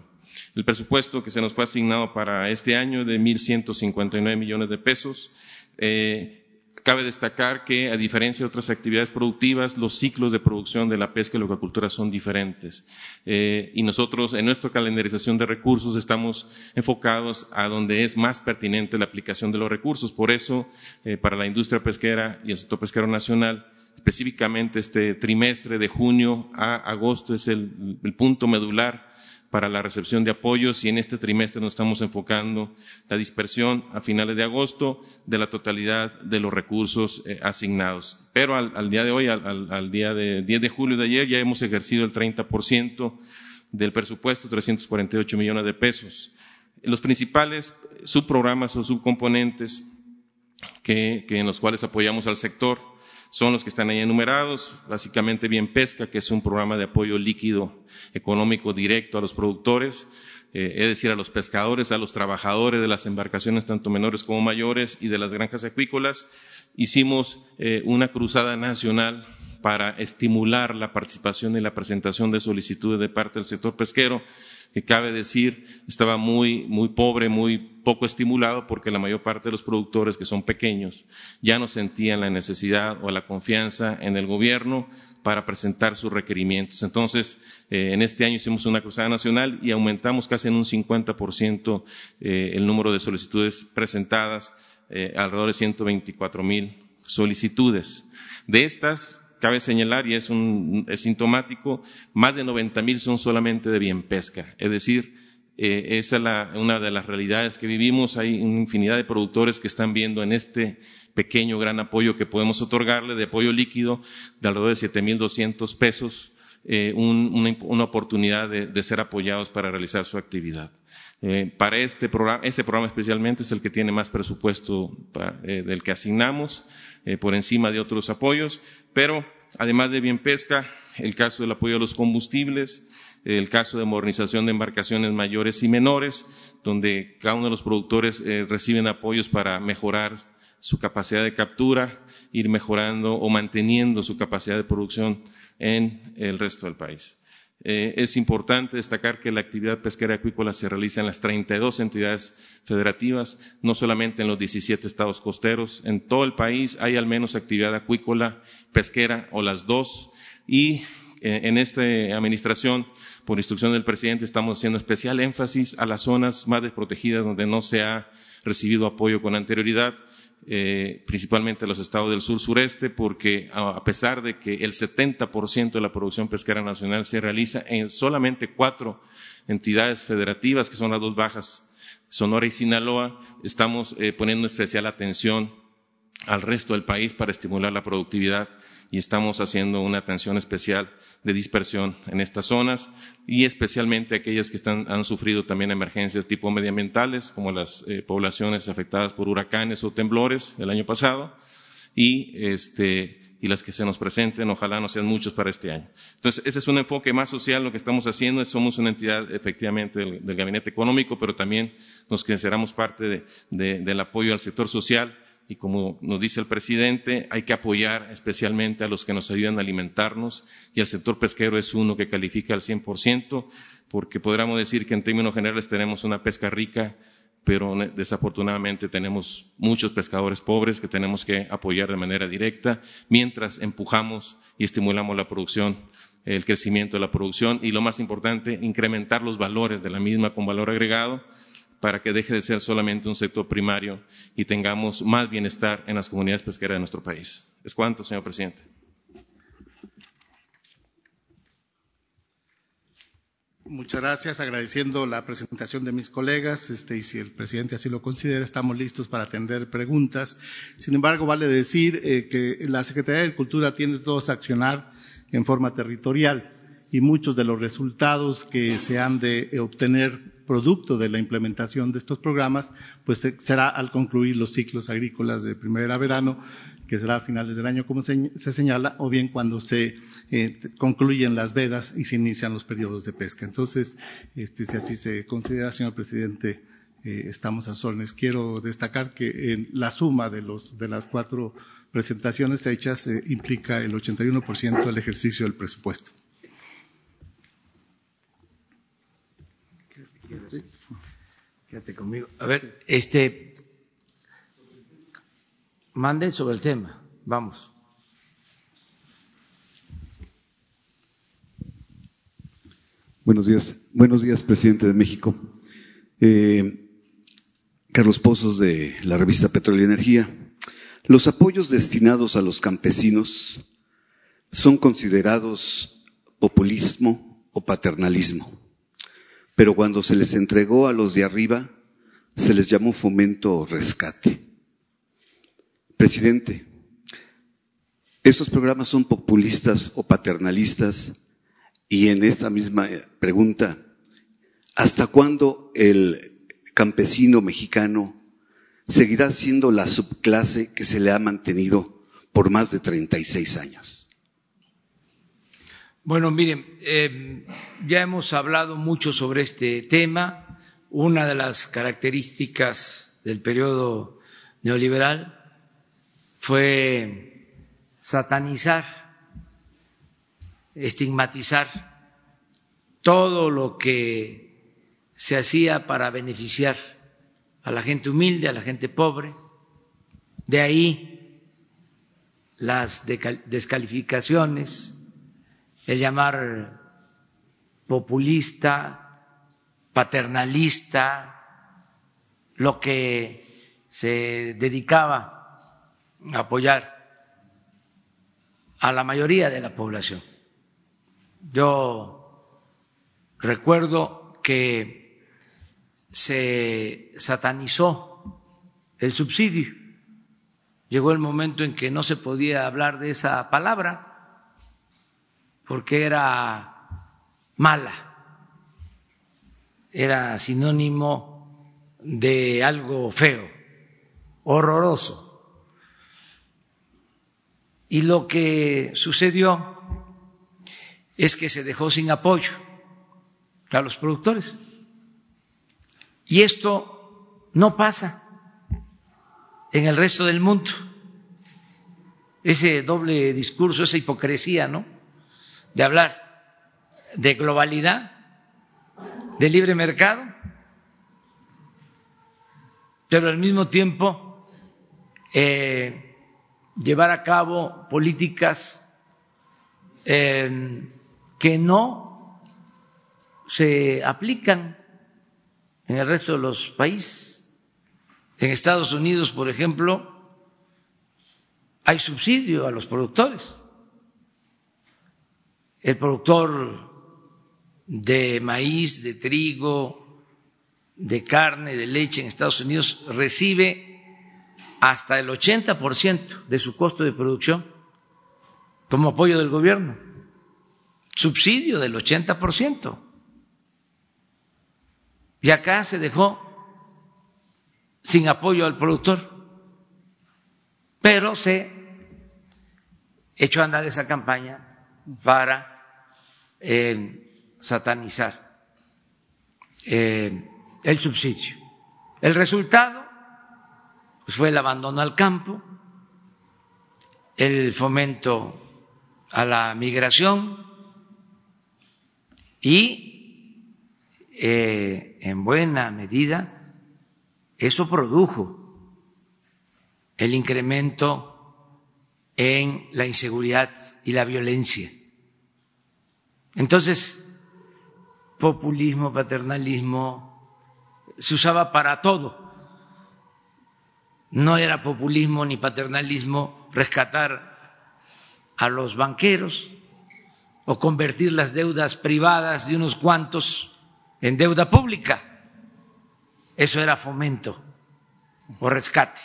El presupuesto que se nos fue asignado para este año de 1.159 millones de pesos. Eh, Cabe destacar que, a diferencia de otras actividades productivas, los ciclos de producción de la pesca y la acuacultura son diferentes. Eh, y nosotros, en nuestra calendarización de recursos, estamos enfocados a donde es más pertinente la aplicación de los recursos. Por eso, eh, para la industria pesquera y el sector pesquero nacional, específicamente este trimestre de junio a agosto es el punto medular para la recepción de apoyos y en este trimestre nos estamos enfocando la dispersión a finales de agosto de la totalidad de los recursos eh, asignados. Pero al, día de hoy, al, día de 10 de julio de ayer, ya hemos ejercido el 30% del presupuesto, 348 millones de pesos. Los principales subprogramas o subcomponentes que en los cuales apoyamos al sector son los que están ahí enumerados, básicamente Bien Pesca, que es un programa de apoyo líquido económico directo a los productores, eh, es decir, a los pescadores, a los trabajadores de las embarcaciones, tanto menores como mayores, y de las granjas acuícolas. Hicimos eh, una cruzada nacional para estimular la participación y la presentación de solicitudes de parte del sector pesquero que cabe decir estaba muy, muy pobre, muy poco estimulado porque la mayor parte de los productores que son pequeños ya no sentían la necesidad o la confianza en el gobierno para presentar sus requerimientos. Entonces, eh, en este año hicimos una cruzada nacional y aumentamos casi en un 50% eh, el número de solicitudes presentadas, eh, alrededor de 124 mil solicitudes. De estas, Cabe señalar, y es, un, sintomático, más de 90 mil son solamente de bien pesca. Es decir, eh, esa es una de las realidades que vivimos. Hay una infinidad de productores que están viendo en este pequeño, gran apoyo que podemos otorgarle de apoyo líquido de alrededor de 7.200 pesos, eh, una, oportunidad de, ser apoyados para realizar su actividad. Eh, para este programa, este programa especialmente es el que tiene más presupuesto del que asignamos. Eh, por encima de otros apoyos, pero además de bien pesca, el caso del apoyo a los combustibles, el caso de modernización de embarcaciones mayores y menores, donde cada uno de los productores eh, reciben apoyos para mejorar su capacidad de captura, ir mejorando o manteniendo su capacidad de producción en el resto del país. Eh, es importante destacar que la actividad pesquera acuícola se realiza en las 32 entidades federativas, no solamente en los 17 estados costeros. En todo el país hay al menos actividad acuícola, pesquera o las dos. Y eh, en esta administración, por instrucción del presidente, estamos haciendo especial énfasis a las zonas más desprotegidas donde no se ha recibido apoyo con anterioridad eh, principalmente los estados del sur sureste, porque a pesar de que el 70% de la producción pesquera nacional se realiza en solamente cuatro entidades federativas, que son las dos bajas, Sonora y Sinaloa, estamos eh, poniendo especial atención al resto del país para estimular la productividad y estamos haciendo una atención especial de dispersión en estas zonas y especialmente aquellas que han sufrido también emergencias tipo medioambientales, como las eh, poblaciones afectadas por huracanes o temblores el año pasado y, este, y las que se nos presenten, ojalá no sean muchos para este año. Entonces, ese es un enfoque más social, lo que estamos haciendo, somos una entidad efectivamente del, gabinete económico, pero también nos consideramos parte del apoyo al sector social y como nos dice el presidente, hay que apoyar especialmente a los que nos ayudan a alimentarnos y el sector pesquero es uno que califica al 100%, porque podríamos decir que en términos generales tenemos una pesca rica, pero desafortunadamente tenemos muchos pescadores pobres que tenemos que apoyar de manera directa mientras empujamos y estimulamos la producción el crecimiento de la producción y lo más importante, incrementar los valores de la misma con valor agregado para que deje de ser solamente un sector primario y tengamos más bienestar en las comunidades pesqueras de nuestro país. Es cuanto, señor presidente. Muchas gracias, agradeciendo la presentación de mis colegas, este, y si el presidente así lo considera, estamos listos para atender preguntas. Sin embargo, vale decir eh, que la Secretaría de Cultura tiene todos a accionar en forma territorial y muchos de los resultados que se han de obtener producto de la implementación de estos programas, pues eh, será al concluir los ciclos agrícolas de primavera a verano, que será a finales del año, como se, señala, o bien cuando se eh, concluyen las vedas y se inician los periodos de pesca. Entonces, este, si así se considera, señor presidente, eh, estamos a órdenes. Quiero destacar que en la suma de, los, de las cuatro presentaciones hechas implica el 81% del ejercicio del presupuesto. Quédate conmigo. A ver, este. manden sobre el tema. Vamos. Buenos días. Buenos días, presidente de México. Eh, Carlos Pozos de la revista Petróleo y Energía. Los apoyos destinados a los campesinos son considerados populismo o paternalismo, pero cuando se les entregó a los de arriba, se les llamó fomento o rescate. Presidente, ¿esos programas son populistas o paternalistas? Y en esta misma pregunta, ¿hasta cuándo el campesino mexicano seguirá siendo la subclase que se le ha mantenido por más de 36 años? Bueno, miren, eh, ya hemos hablado mucho sobre este tema. Una de las características del periodo neoliberal fue satanizar, estigmatizar todo lo que se hacía para beneficiar a la gente humilde, a la gente pobre. De ahí las descalificaciones, el llamar populista, paternalista, lo que se dedicaba apoyar a la mayoría de la población. Yo recuerdo que se satanizó el subsidio. Llegó el momento en que no se podía hablar de esa palabra porque era mala, era sinónimo de algo feo, horroroso. Y lo que sucedió es que se dejó sin apoyo a los productores. Y esto no pasa en el resto del mundo. Ese doble discurso, esa hipocresía, ¿no? De hablar de globalidad, de libre mercado, pero al mismo tiempo eh, llevar a cabo políticas eh, que no se aplican en el resto de los países. En Estados Unidos, por ejemplo, hay subsidio a los productores. El productor de maíz, de trigo, de carne, de leche en Estados Unidos recibe hasta el 80% de su costo de producción como apoyo del gobierno, subsidio del 80%. Y acá se dejó sin apoyo al productor, pero se echó a andar esa campaña para eh, satanizar eh, el subsidio. El resultado pues fue el abandono al campo, el fomento a la migración y eh, en buena medida eso produjo el incremento en la inseguridad y la violencia. Entonces, populismo, paternalismo, se usaba para todo no era populismo ni paternalismo rescatar a los banqueros o convertir las deudas privadas de unos cuantos en deuda pública. Eso era fomento o rescate.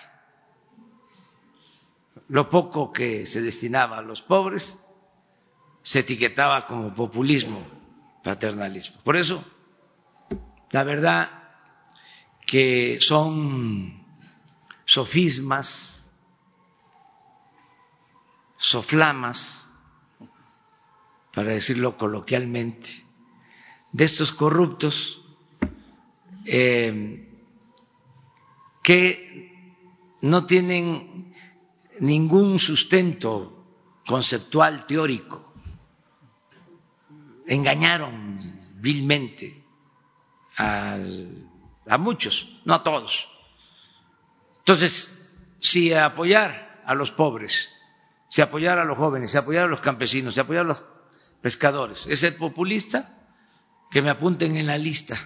Lo poco que se destinaba a los pobres se etiquetaba como populismo, paternalismo. Por eso, la verdad que son sofismas, soflamas, para decirlo coloquialmente, de estos corruptos eh, que no tienen ningún sustento conceptual teórico, engañaron vilmente a, muchos, no a todos entonces, si apoyar a los pobres, si apoyar a los jóvenes, si apoyar a los campesinos, si apoyar a los pescadores, es ser populista, que me apunten en la lista.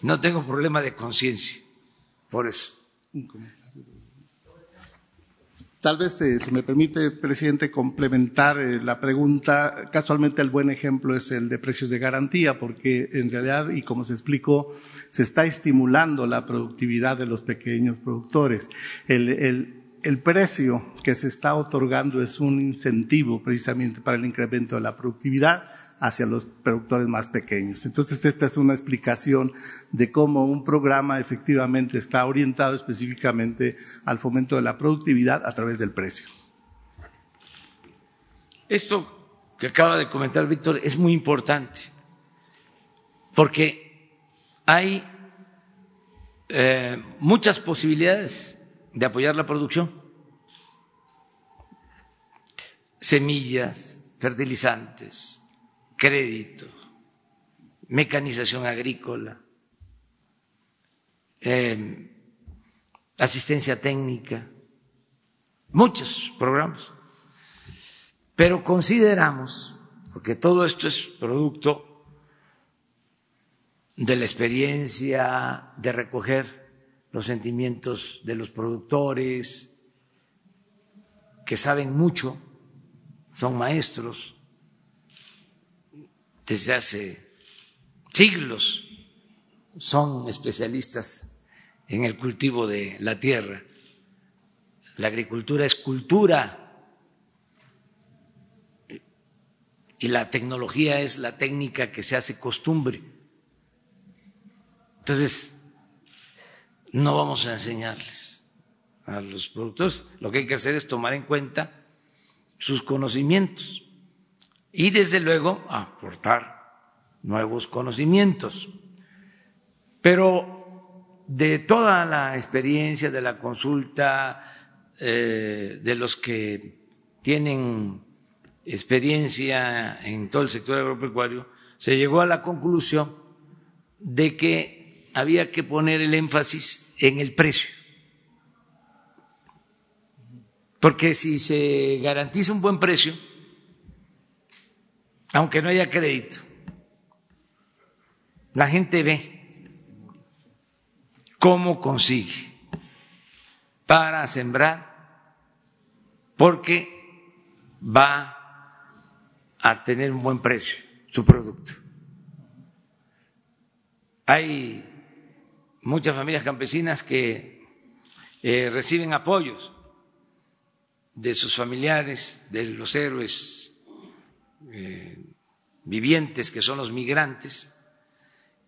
No tengo problema de conciencia por eso. Tal vez, eh, si me permite, presidente, complementar eh, la pregunta. Casualmente el buen ejemplo es el de precios de garantía, porque en realidad, y como se explicó, se está estimulando la productividad de los pequeños productores. El, el, el precio que se está otorgando es un incentivo precisamente para el incremento de la productividad hacia los productores más pequeños. Entonces, esta es una explicación de cómo un programa efectivamente está orientado específicamente al fomento de la productividad a través del precio. Esto que acaba de comentar Víctor es muy importante, porque hay eh, muchas posibilidades de apoyar la producción. Semillas, fertilizantes, crédito, mecanización agrícola, eh, asistencia técnica, muchos programas. Pero consideramos, porque todo esto es producto de la experiencia, de recoger los sentimientos de los productores, que saben mucho, son maestros desde hace siglos, son especialistas en el cultivo de la tierra. La agricultura es cultura y la tecnología es la técnica que se hace costumbre. Entonces, no vamos a enseñarles a los productores. Lo que hay que hacer es tomar en cuenta sus conocimientos y desde luego aportar nuevos conocimientos. Pero de toda la experiencia de la consulta, eh, de los que tienen experiencia en todo el sector agropecuario, se llegó a la conclusión de que había que poner el énfasis en el precio. Porque si se garantiza un buen precio, aunque no haya crédito, la gente ve cómo consigue para sembrar, porque va a tener un buen precio su producto. Hay muchas familias campesinas que eh, reciben apoyos de sus familiares, de los héroes eh, vivientes que son los migrantes.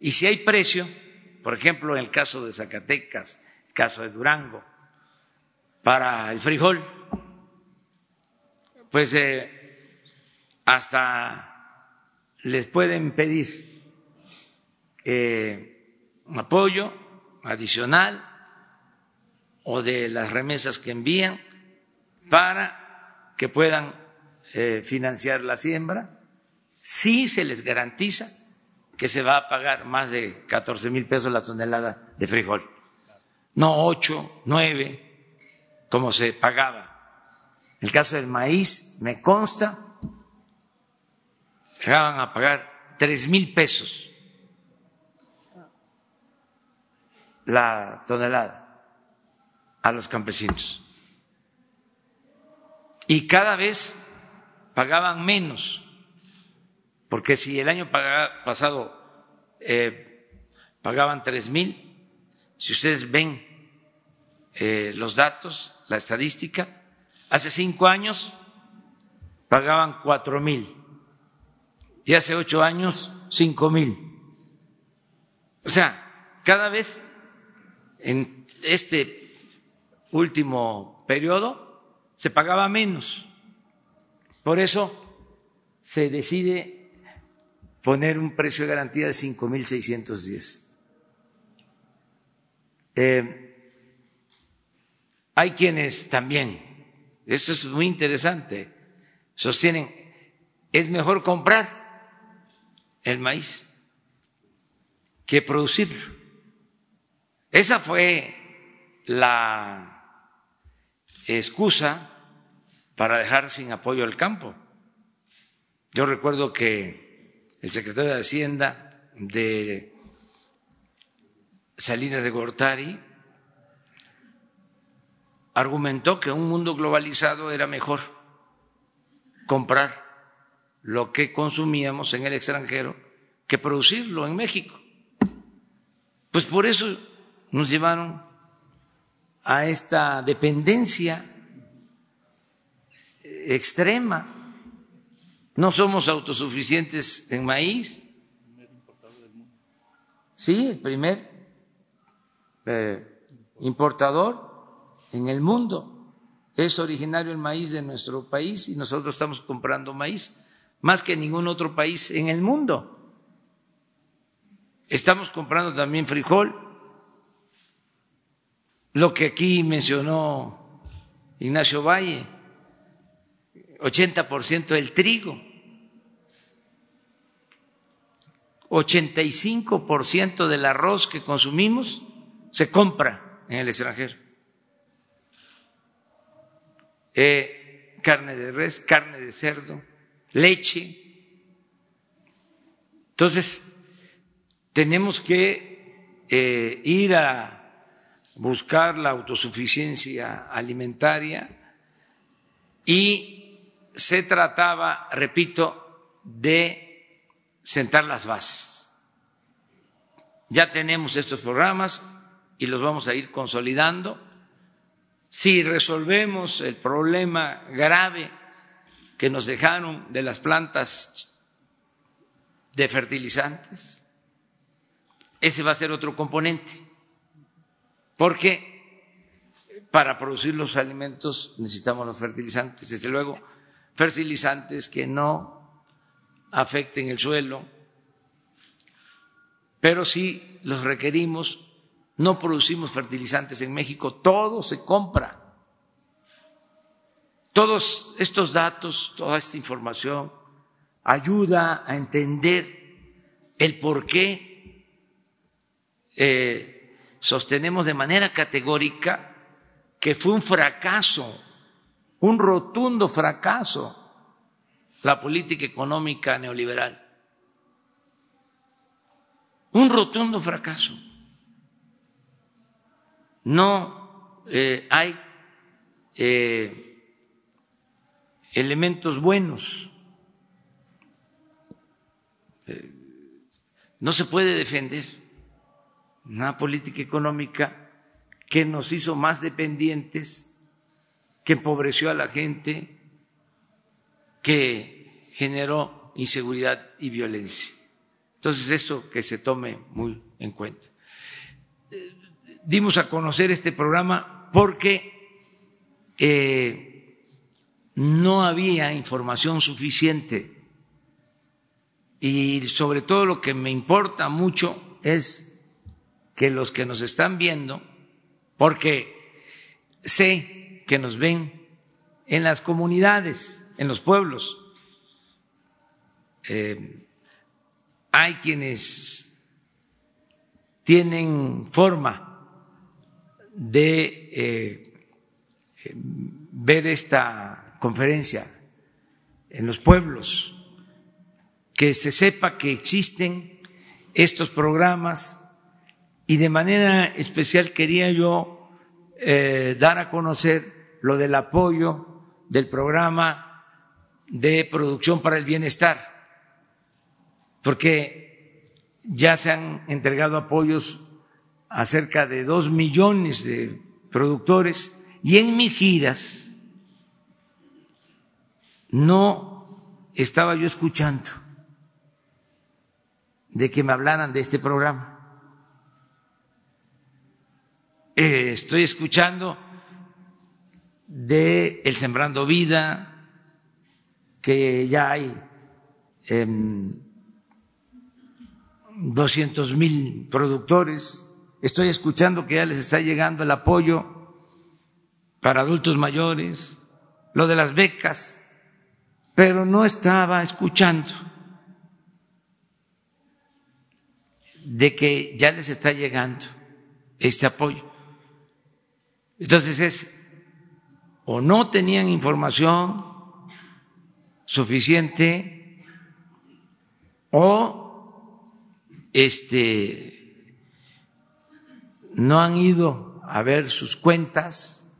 Y si hay precio, por ejemplo, en el caso de Zacatecas, caso de Durango, para el frijol, pues eh, hasta les pueden pedir apoyo adicional o de las remesas que envían para que puedan eh, financiar la siembra, si se les garantiza que se va a pagar más de 14 mil pesos la tonelada de frijol, no 8, 9, como se pagaba. En el caso del maíz, me consta van a pagar tres mil pesos la tonelada a los campesinos. Y cada vez pagaban menos, porque si el año pasado eh, pagaban tres mil, si ustedes ven eh, los datos, la estadística, hace cinco años pagaban cuatro mil y hace ocho años cinco mil. O sea, cada vez en este último periodo se pagaba menos. Por eso se decide poner un precio de garantía de 5.610. Eh, hay quienes también, esto es muy interesante, sostienen, es mejor comprar el maíz que producirlo Esa fue la excusa para dejar sin apoyo al campo. Yo recuerdo que el secretario de Hacienda de Salinas de Gortari argumentó que un mundo globalizado era mejor comprar lo que consumíamos en el extranjero que producirlo en México. Pues por eso nos llevaron a esta dependencia extrema. No somos autosuficientes en maíz. Sí, el primer eh, importador en el mundo. Es originario el maíz de nuestro país y nosotros estamos comprando maíz más que ningún otro país en el mundo. Estamos comprando también frijol, lo que aquí mencionó Ignacio Valle, 80% del trigo, 85% del arroz que consumimos se compra en el extranjero. Eh, carne de res, carne de cerdo, leche. Entonces, tenemos que eh, ir a buscar la autosuficiencia alimentaria y se trataba, repito, de sentar las bases. Ya tenemos estos programas y los vamos a ir consolidando. Si resolvemos el problema grave que nos dejaron de las plantas de fertilizantes, ese va a ser otro componente, porque para producir los alimentos necesitamos los fertilizantes, desde luego, fertilizantes que no afecten el suelo, pero sí los requerimos, no producimos fertilizantes en México, todo se compra. Todos estos datos, toda esta información ayuda a entender el por qué eh, sostenemos de manera categórica que fue un fracaso, un rotundo fracaso, la política económica neoliberal. Un rotundo fracaso. No eh, hay eh, elementos buenos. no se puede defender una política económica que nos hizo más dependientes, que empobreció a la gente, que generó inseguridad y violencia. Entonces, eso que se tome muy en cuenta. Dimos a conocer este programa porque eh, no había información suficiente y sobre todo lo que me importa mucho es que los que nos están viendo, porque sé que nos ven en las comunidades, en los pueblos, eh, hay quienes tienen forma de eh, ver esta conferencia en los pueblos, que se sepa que existen estos programas y de manera especial quería yo eh, dar a conocer lo del apoyo del programa de producción para el bienestar, porque ya se han entregado apoyos a cerca de dos millones de productores y en mis giras no estaba yo escuchando de que me hablaran de este programa. Eh, estoy escuchando de El Sembrando Vida, que ya hay eh, em, 200 mil productores. Estoy escuchando que ya les está llegando el apoyo para adultos mayores, lo de las becas, pero no estaba escuchando de que ya les está llegando este apoyo. Entonces es, o no tenían información suficiente, o este, no han ido a ver sus cuentas,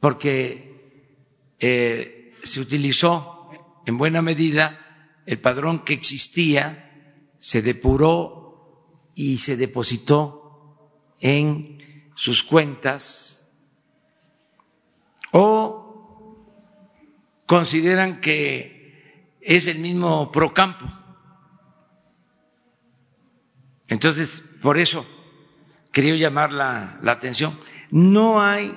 porque eh, se utilizó en buena medida el padrón que existía, se depuró y se depositó en sus cuentas o consideran que es el mismo Procampo. Entonces, por eso quería llamar la, la atención. No hay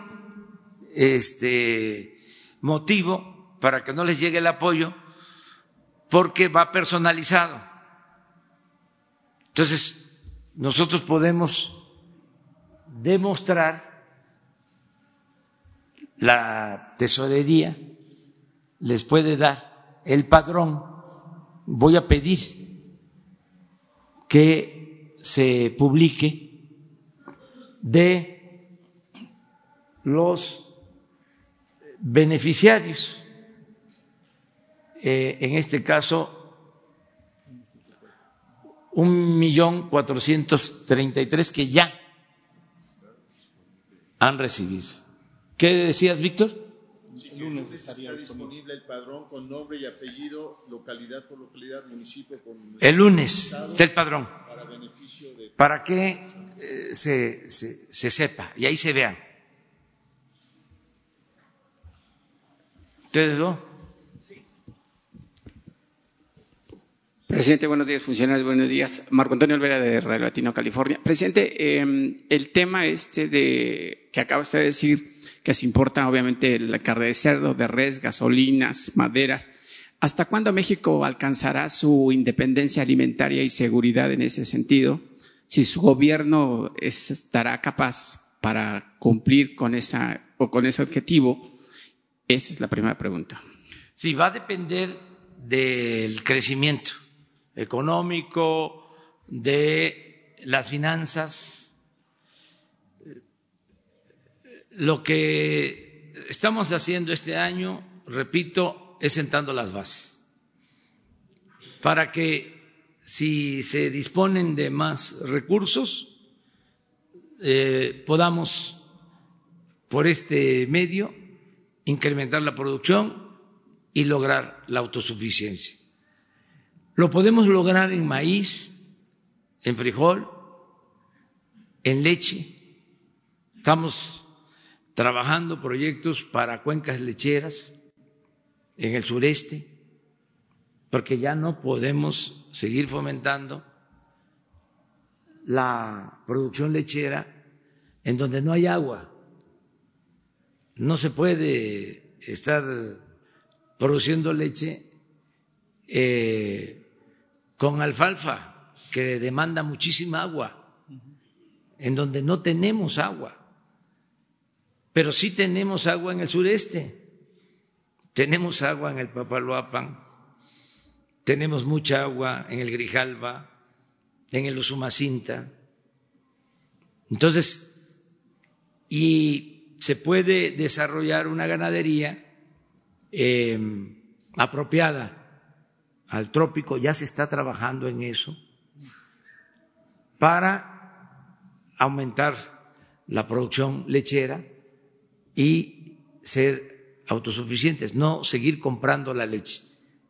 este motivo para que no les llegue el apoyo porque va personalizado. Entonces, nosotros podemos demostrar, la tesorería les puede dar el padrón, voy a pedir que se publique de los beneficiarios. Eh, en este caso, un millón cuatrocientos treinta y tres que ya han recibido. ¿Qué decías, Víctor? el lunes estaría disponible el padrón con nombre y apellido, localidad por localidad, municipio por El lunes está el padrón. Para, beneficio de... para que eh, se, se, se sepa y ahí se vean. ¿Ustedes dos? Presidente, buenos días, funcionarios, buenos días. Marco Antonio Olvera de Radio Latino, California. Presidente, em, el tema este de que acaba usted de decir que se importa obviamente la carne de cerdo, de res, gasolinas, maderas. ¿Hasta cuándo México alcanzará su independencia alimentaria y seguridad en ese sentido? Si su gobierno estará capaz para cumplir con esa o con ese objetivo esa es la primera pregunta. Sí, va a depender del crecimiento económico, de las finanzas. Lo que estamos haciendo este año, repito, es sentando las bases para que si se disponen de más recursos, eh, podamos por este medio incrementar la producción y lograr la autosuficiencia. Lo podemos lograr en maíz, en frijol, en leche. Estamos trabajando proyectos para cuencas lecheras en el sureste, porque ya no podemos seguir fomentando la producción lechera en donde no hay agua. No se puede estar produciendo leche eh, con alfalfa, que demanda muchísima agua, en donde no tenemos agua. Pero sí tenemos agua en el sureste, tenemos agua en el Papaloapan, tenemos mucha agua en el Grijalva, en el Usumacinta. Entonces, y se puede desarrollar una ganadería em, apropiada al trópico, ya se está trabajando en eso, para aumentar la producción lechera y ser autosuficientes, no seguir comprando la leche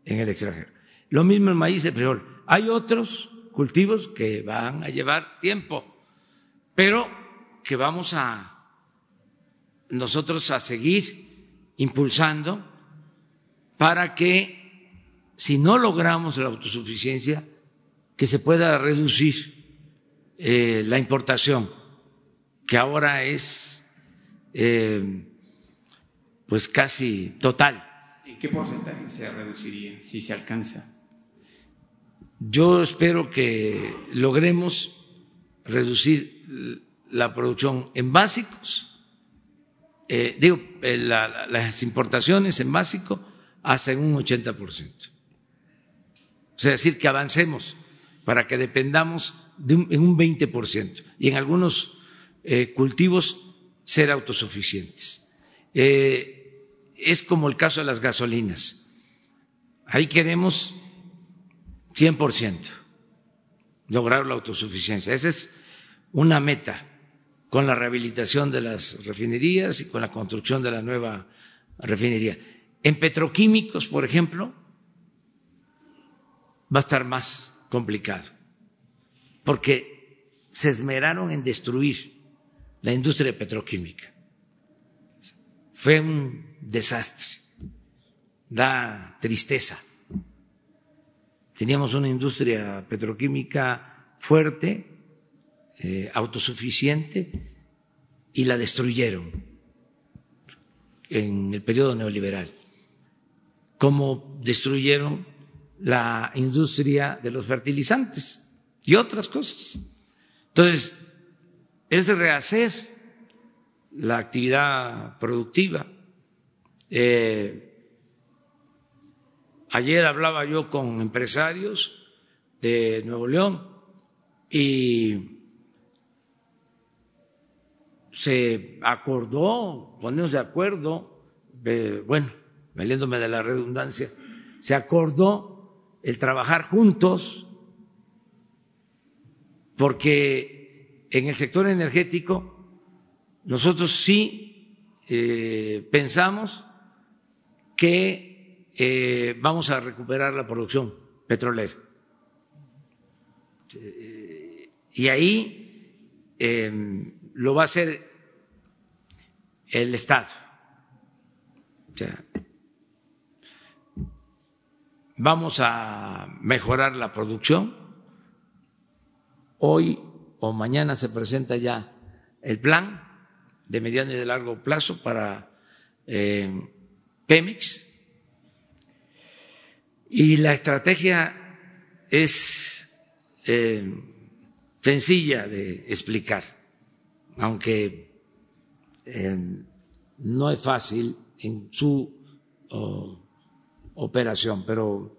en el extranjero. Lo mismo el maíz el frijol. Hay otros cultivos que van a llevar tiempo, pero que vamos a nosotros a seguir impulsando para que, si no logramos la autosuficiencia, que se pueda reducir eh, la importación, que ahora es eh, pues casi total. ¿En qué porcentaje se reduciría si se alcanza? Yo espero que logremos reducir la producción en básicos eh, digo, las importaciones en básico hasta en un 80%. Sea, decir que avancemos, para que dependamos de un, en un 20% y en algunos eh, cultivos ser autosuficientes. Eh, es como el caso de las gasolinas. Ahí queremos 100% lograr la autosuficiencia. Esa es una meta con la rehabilitación de las refinerías y con la construcción de la nueva refinería. En petroquímicos, por ejemplo, va a estar más complicado, porque se esmeraron en destruir la industria petroquímica. Fue un desastre, da tristeza. Teníamos una industria petroquímica fuerte, eh, autosuficiente, y la destruyeron en el periodo neoliberal, como destruyeron la industria de los fertilizantes y otras cosas. Entonces, es rehacer la actividad productiva. Eh, ayer hablaba yo con empresarios de Nuevo León y se acordó, ponernos de acuerdo, bueno, valiéndome de la redundancia, se acordó el trabajar juntos porque en el sector energético nosotros sí eh, pensamos que eh, vamos a recuperar la producción petrolera. y ahí em, lo va a hacer el Estado. Vamos a mejorar la producción. Hoy o mañana se presenta ya el plan de mediano y de largo plazo para eh, Pemex. Y la estrategia es eh, sencilla de explicar, aunque eh, no es fácil en su operación, pero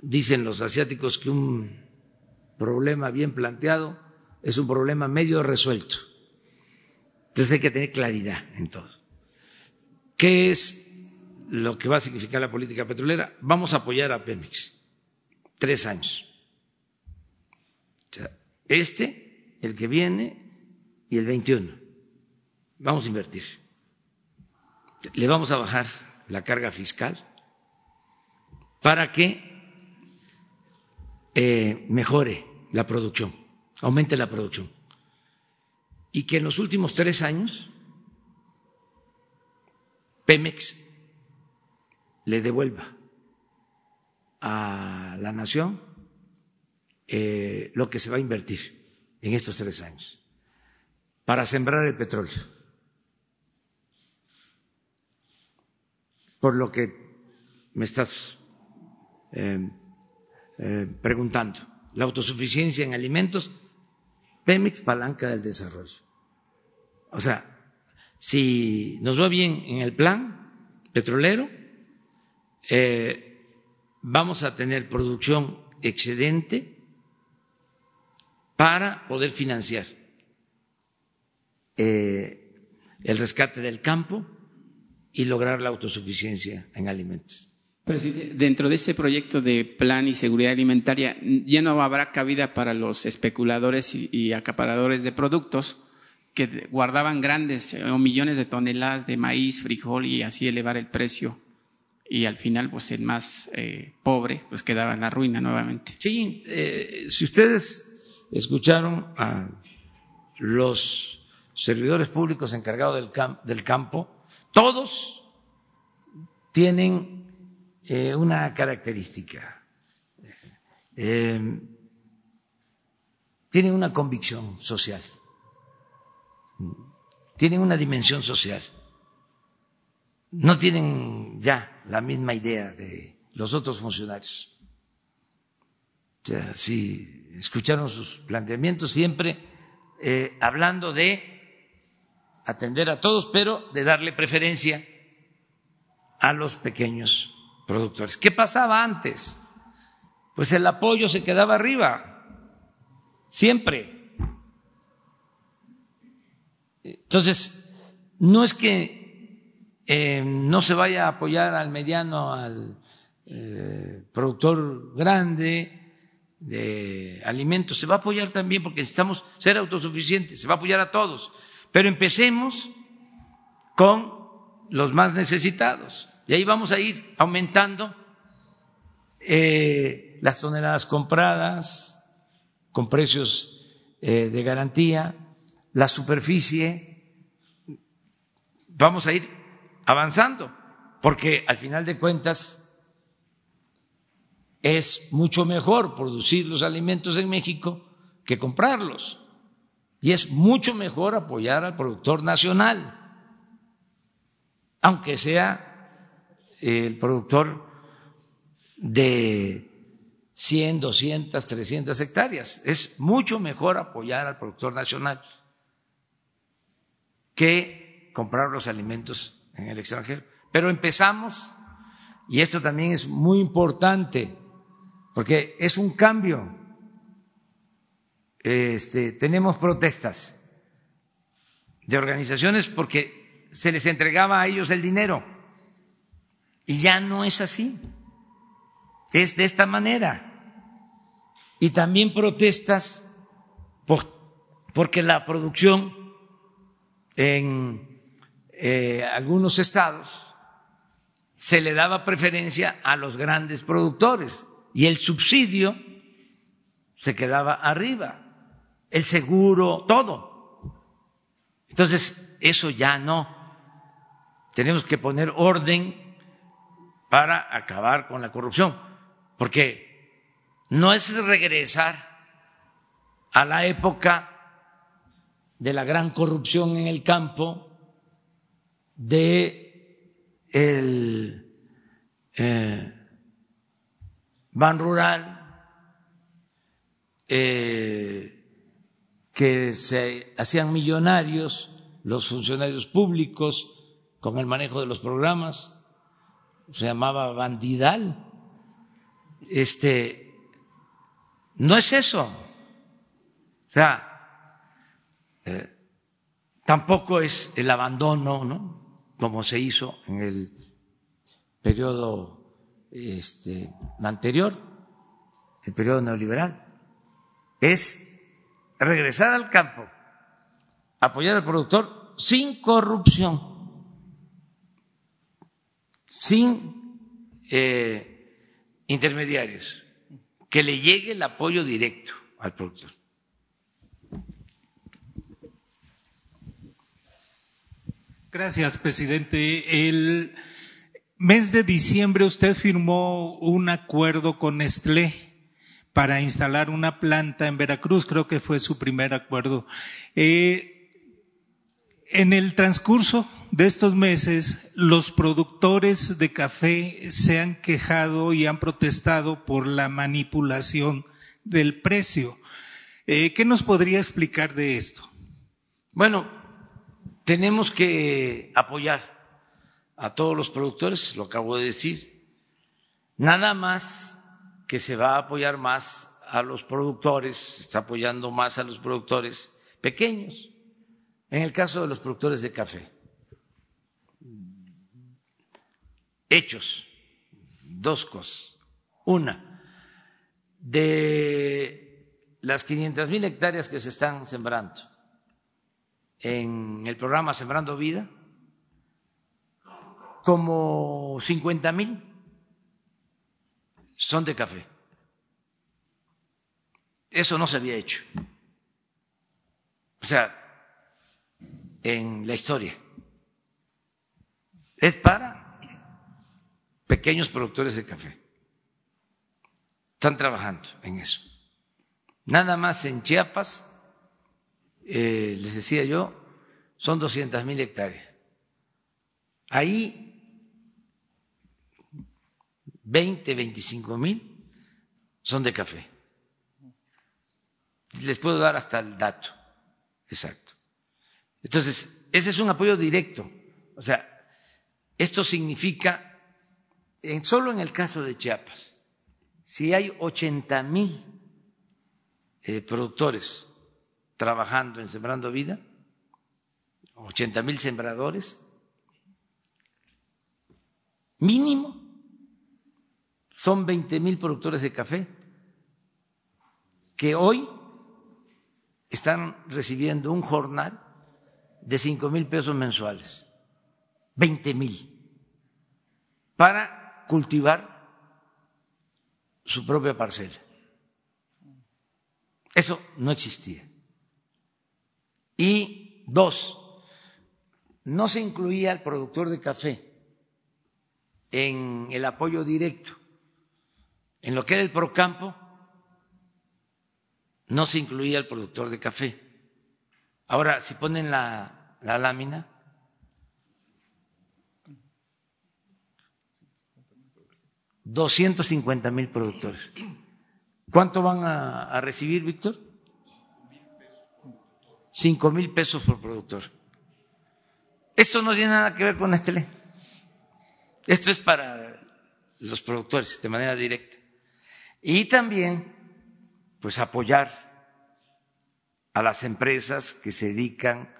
dicen los asiáticos que un problema bien planteado es un problema medio resuelto. Entonces hay que tener claridad en todo. ¿Qué es lo que va a significar la política petrolera? Vamos a apoyar a Pemex. Tres años. este, el que viene y el 21. Vamos a invertir. Le vamos a bajar la carga fiscal para que eh, mejore la producción, aumente la producción. Y que en los últimos tres años Pemex le devuelva a la nación eh, lo que se va a invertir en estos tres años para sembrar el petróleo. Por lo que me estás eh, eh, preguntando. La autosuficiencia en alimentos, Pemex palanca del desarrollo. O sea, si nos va bien en el plan petrolero, eh, vamos a tener producción excedente para poder financiar el rescate del campo y lograr la autosuficiencia en alimentos. Presidente, dentro de ese proyecto de plan y seguridad alimentaria, ya no habrá cabida para los especuladores y, acaparadores de productos que guardaban grandes eh, o millones de toneladas de maíz, frijol y así elevar el precio. Y al final, pues el más eh, pobre, pues quedaba en la ruina nuevamente. Sí, eh, si ustedes escucharon a los servidores públicos encargados del, del campo, todos tienen eh, una característica. Eh, tienen una convicción social, tienen una dimensión social, no tienen ya la misma idea de los otros funcionarios. O sea, si escucharon sus planteamientos siempre eh, hablando de atender a todos, pero de darle preferencia a los pequeños productores. ¿Qué pasaba antes? pues el apoyo se quedaba arriba, siempre. Entonces, no es que eh, no se vaya a apoyar al mediano, al eh, productor grande de alimentos, se va a apoyar también porque necesitamos ser autosuficientes, se va a apoyar a todos. Pero empecemos con los más necesitados y ahí vamos a ir aumentando eh, las toneladas compradas con precios eh, de garantía, la superficie, vamos a ir avanzando, porque al final de cuentas es mucho mejor producir los alimentos en México que comprarlos. Y es mucho mejor apoyar al productor nacional, aunque sea el productor de 100, 200, 300 hectáreas. Es mucho mejor apoyar al productor nacional que comprar los alimentos en el extranjero. Pero empezamos, y esto también es muy importante, porque es un cambio. Este, tenemos protestas de organizaciones porque se les entregaba a ellos el dinero y ya no es así, es de esta manera. Y también protestas por, porque la producción en eh, algunos estados se le daba preferencia a los grandes productores y el subsidio se quedaba arriba, el seguro, todo. Entonces, eso ya no. Tenemos que poner orden para acabar con la corrupción, porque no es regresar a la época de la gran corrupción en el campo, de el eh, Ban Rural, eh, que se hacían millonarios los funcionarios públicos con el manejo de los programas, se llamaba Bandidal. Este, no es eso. O sea, eh, tampoco es el abandono, ¿no? Como se hizo en el periodo este, anterior, el periodo neoliberal, es regresar al campo, apoyar al productor sin corrupción, sin eh, intermediarios, que le llegue el apoyo directo al productor. Gracias, presidente. El mes de diciembre usted firmó un acuerdo con Nestlé para instalar una planta en Veracruz, creo que fue su primer acuerdo. Eh, en el transcurso de estos meses, los productores de café se han quejado y han protestado por la manipulación del precio. Eh, ¿Qué nos podría explicar de esto? Bueno, tenemos que apoyar a todos los productores, lo acabo de decir. Nada más que se va a apoyar más a los productores, se está apoyando más a los productores pequeños. En el caso de los productores de café, hechos, dos cosas. Una, de las 500 mil hectáreas que se están sembrando en el programa Sembrando Vida, como 50 mil son de café. Eso no se había hecho. O sea, en la historia. Es para pequeños productores de café. Están trabajando en eso. Nada más en Chiapas, eh, les decía yo, son 200 mil hectáreas. Ahí 20, 25 mil son de café. Les puedo dar hasta el dato exacto. Entonces, ese es un apoyo directo. O sea, esto significa, en, solo en el caso de Chiapas, si hay 80 mil eh, productores trabajando en Sembrando Vida, 80 mil sembradores, mínimo son 20 mil productores de café que hoy están recibiendo un jornal de 5 mil pesos mensuales, 20 mil, para cultivar su propia parcela. Eso no existía. Y dos, no se incluía al productor de café en el apoyo directo. En lo que era el Procampo, no se incluía al productor de café. Ahora, si ponen la, la lámina, doscientos cincuenta mil productores. ¿Cuánto van a, recibir, Víctor? Cinco mil pesos por productor. Esto no tiene nada que ver con Nestlé. Esto es para los productores de manera directa. Y también, pues, apoyar a las empresas que se dedican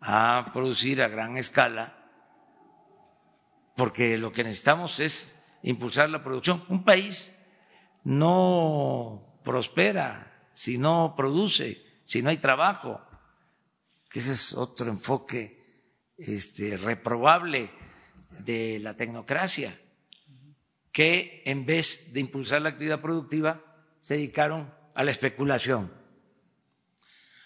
a producir a gran escala, porque lo que necesitamos es impulsar la producción. Un país no prospera si no produce, si no hay trabajo, que ese es otro enfoque este, reprobable de la tecnocracia, que en vez de impulsar la actividad productiva se dedicaron a la especulación.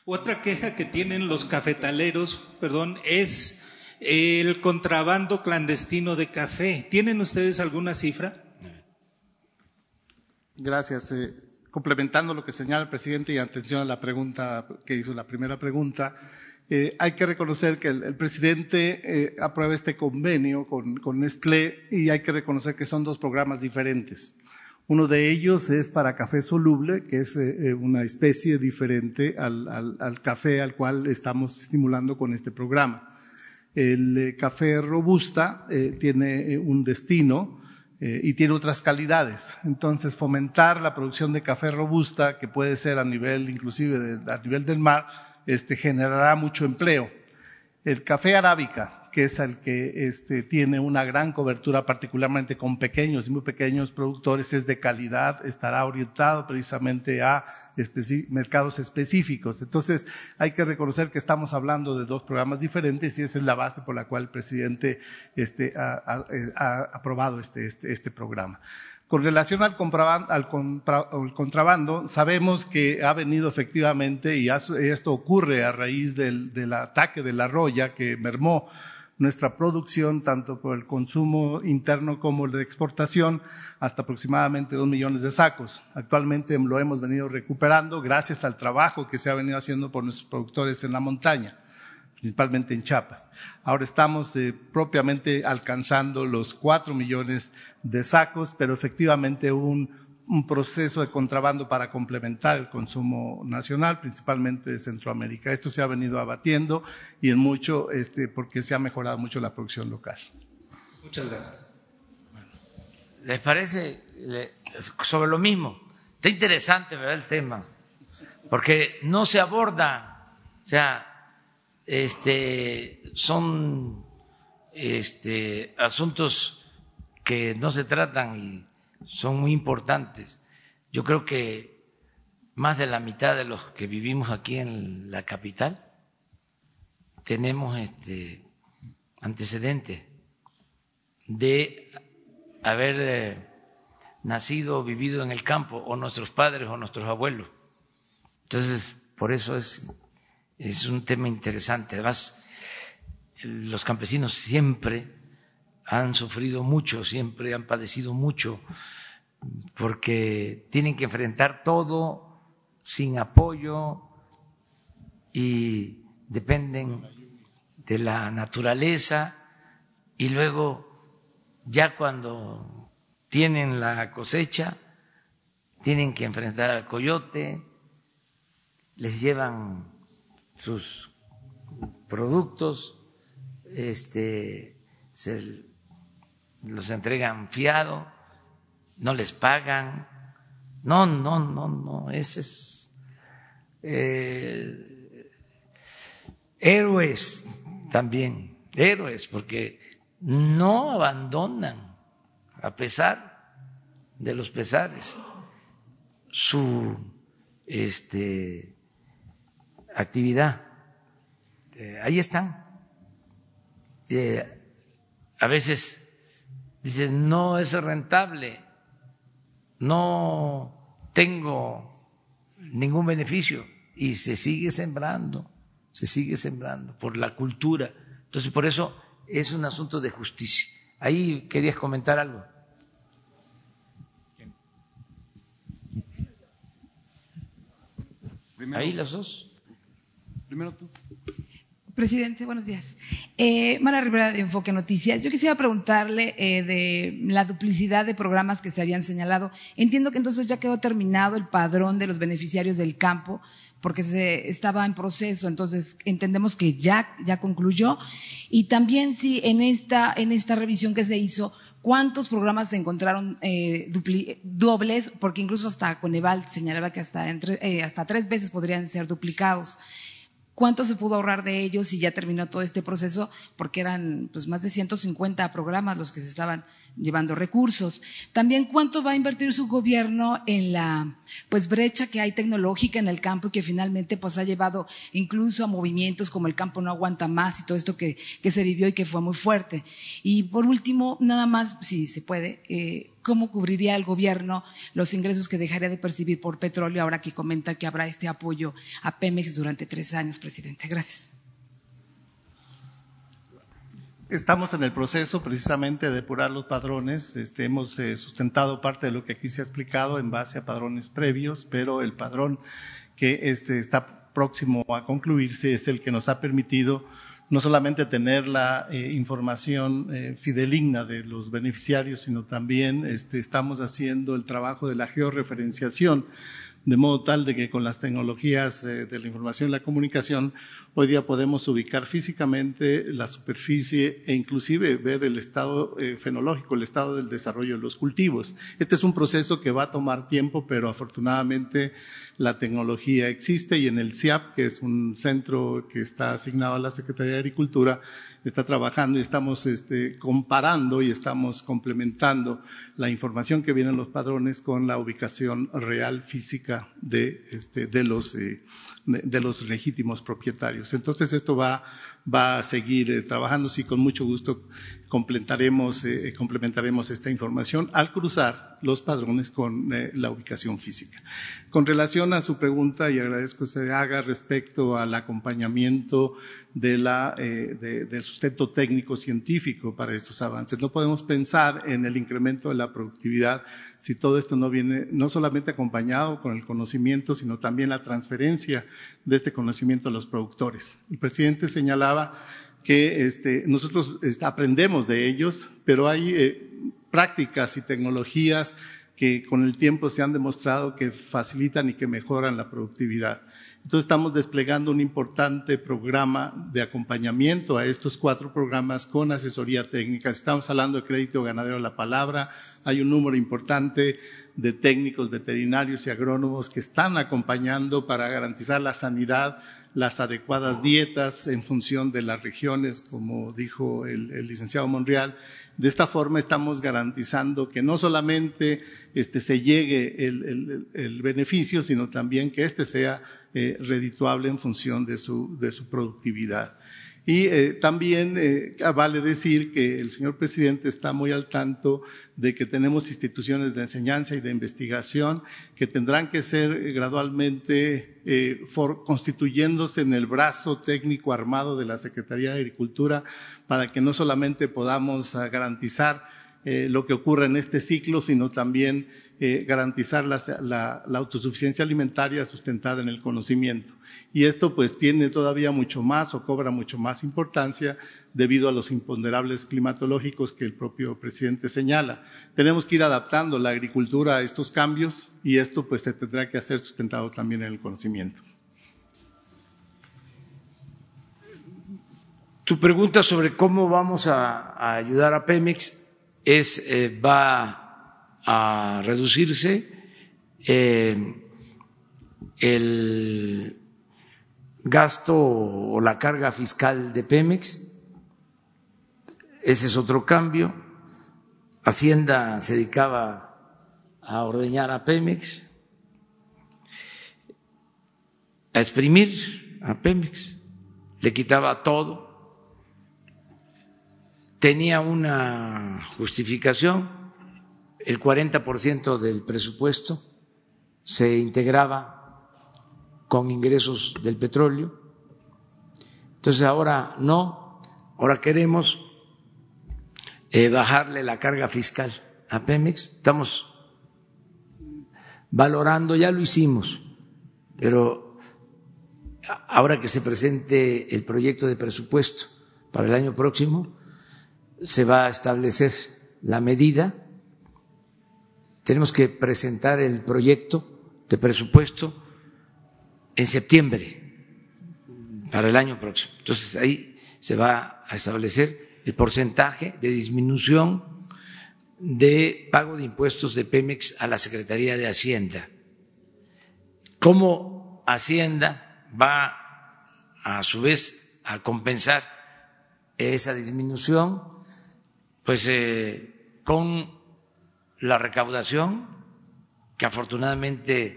Otra queja que tienen los cafetaleros, perdón, es el contrabando clandestino de café. ¿Tienen ustedes alguna cifra? Gracias. Eh, complementando lo que señala el presidente y atención a la pregunta que hizo la primera pregunta, eh, hay que reconocer que el, presidente eh, aprueba este convenio con, con, Nestlé y hay que reconocer que son dos programas diferentes. Uno de ellos es para café soluble, que es una especie diferente al, café al cual estamos estimulando con este programa. El café robusta tiene un destino y tiene otras calidades. Entonces, fomentar la producción de café robusta, que puede ser a nivel inclusive de, a nivel del mar, este, generará mucho empleo. El café arábica, que es el que este, tiene una gran cobertura, particularmente con pequeños y muy pequeños productores, es de calidad, estará orientado precisamente a mercados específicos. Entonces, hay que reconocer que estamos hablando de dos programas diferentes y esa es la base por la cual el presidente este, ha, ha, aprobado este, este, este programa. Con relación al, contrabando, sabemos que ha venido efectivamente, y esto ocurre a raíz del, ataque de la roya que mermó nuestra producción, tanto por el consumo interno como el de exportación, hasta aproximadamente dos millones de sacos. Actualmente lo hemos venido recuperando gracias al trabajo que se ha venido haciendo por nuestros productores en la montaña principalmente en Chiapas. Ahora estamos eh, propiamente alcanzando los cuatro millones de sacos, pero efectivamente un, un proceso de contrabando para complementar el consumo nacional, principalmente de Centroamérica. Esto se ha venido abatiendo y en mucho este, porque se ha mejorado mucho la producción local. Muchas gracias. ¿Les parece sobre lo mismo? Está interesante ¿verdad? el tema, porque no se aborda, o sea, este, son este, asuntos que no se tratan y son muy importantes. Yo creo que más de la mitad de los que vivimos aquí en la capital tenemos este antecedentes de haber eh, nacido o vivido en el campo, o nuestros padres o nuestros abuelos. Entonces, por eso es es un tema interesante. Además, los campesinos siempre han sufrido mucho, siempre han padecido mucho, porque tienen que enfrentar todo sin apoyo y dependen de la naturaleza y luego ya cuando tienen la cosecha tienen que enfrentar al coyote, les llevan sus productos, este, se los entregan fiado, no les pagan, No, no, no, no, ese es eh, héroes también, héroes, porque no abandonan, a pesar de los pesares, su este, actividad. Eh, ahí están. Eh, a veces dicen, no es rentable, no tengo ningún beneficio y se sigue sembrando, se sigue sembrando por la cultura. Entonces, por eso es un asunto de justicia. Ahí querías comentar algo. Ahí las dos. Primero. Presidente, buenos días. Eh, Mara Rivera de Enfoque Noticias. Yo quisiera preguntarle eh, de la duplicidad de programas que se habían señalado. Entiendo que entonces ya quedó terminado el padrón de los beneficiarios del campo porque se estaba en proceso, entonces entendemos que ya, ya concluyó. Y también si en esta, en esta revisión que se hizo, cuántos programas se encontraron eh, dobles, porque incluso hasta Coneval señalaba que hasta, eh, hasta tres veces podrían ser duplicados cuánto se pudo ahorrar de ellos y ya terminó todo este proceso, porque eran pues, más de 150 programas los que se estaban llevando recursos. También cuánto va a invertir su gobierno en la pues brecha que hay tecnológica en el campo y que finalmente pues ha llevado incluso a movimientos como el campo no aguanta más y todo esto que, se vivió y que fue muy fuerte. Y por último, nada más, si se puede, eh, ¿cómo cubriría el gobierno los ingresos que dejaría de percibir por petróleo ahora que comenta que habrá este apoyo a Pemex durante tres años, presidente? Gracias. Estamos en el proceso precisamente de depurar los padrones. Este, hemos eh, sustentado parte de lo que aquí se ha explicado en base a padrones previos, pero el padrón que este, está próximo a concluirse es el que nos ha permitido no solamente tener la eh, información eh, fideligna de los beneficiarios, sino también este, estamos haciendo el trabajo de la georreferenciación de modo tal de que con las tecnologías eh, de la información y la comunicación hoy día podemos ubicar físicamente la superficie e inclusive ver el estado eh, fenológico, el estado del desarrollo de los cultivos. Este es un proceso que va a tomar tiempo, pero afortunadamente la tecnología existe y en el CIAP, que es un centro que está asignado a la Secretaría de Agricultura, está trabajando y estamos este, comparando y estamos complementando la información que viene en los padrones con la ubicación real física de, este, los eh, de, los legítimos propietarios. Entonces esto va, a seguir eh, trabajando, sí, con mucho gusto complementaremos, eh, complementaremos esta información al cruzar los padrones con eh, la ubicación física. Con relación a su pregunta, y agradezco que se haga respecto al acompañamiento del sustento técnico científico para estos avances. No podemos pensar en el incremento de la productividad si todo esto no viene no solamente acompañado con el conocimiento, sino también la transferencia de este conocimiento a los productores. El presidente señalaba que este, nosotros este, aprendemos de ellos, pero hay eh, prácticas y tecnologías que con el tiempo se han demostrado que facilitan y que mejoran la productividad. Entonces estamos desplegando un importante programa de acompañamiento a estos cuatro programas con asesoría técnica. Estamos hablando de crédito ganadero a la palabra. Hay un número importante de técnicos veterinarios y agrónomos que están acompañando para garantizar la sanidad, las adecuadas dietas en función de las regiones, como dijo el, licenciado Monreal. De esta forma estamos garantizando que no solamente este, se llegue el, beneficio, sino también que éste sea eh, redituable en función de su, de su productividad. Y eh, también eh, vale decir que el señor presidente está muy al tanto de que tenemos instituciones de enseñanza y de investigación que tendrán que ser gradualmente eh, constituyéndose en el brazo técnico armado de la Secretaría de Agricultura para que no solamente podamos garantizar lo que ocurre en este ciclo, sino también eh, garantizar la, autosuficiencia alimentaria sustentada en el conocimiento. Y esto pues tiene todavía mucho más o cobra mucho más importancia debido a los imponderables climatológicos que el propio presidente señala. Tenemos que ir adaptando la agricultura a estos cambios y esto pues se tendrá que hacer sustentado también en el conocimiento. Tu pregunta sobre cómo vamos a ayudar a Pemex es, eh, va a reducirse eh, el gasto o la carga fiscal de Pemex. Ese es otro cambio. Hacienda se dedicaba a ordeñar a Pemex, a exprimir a Pemex, le quitaba todo. Tenía una justificación, el 40% del presupuesto se integraba con ingresos del petróleo. Entonces ahora no, ahora queremos eh, bajarle la carga fiscal a Pemex. Estamos valorando, ya lo hicimos, pero ahora que se presente el proyecto de presupuesto para el año próximo, se va a establecer la medida. Tenemos que presentar el proyecto de presupuesto en septiembre para el año próximo. Entonces ahí se va a establecer el porcentaje de disminución de pago de impuestos de Pemex a la Secretaría de Hacienda. ¿Cómo Hacienda va a su vez a compensar esa disminución? Pues eh, con la recaudación que afortunadamente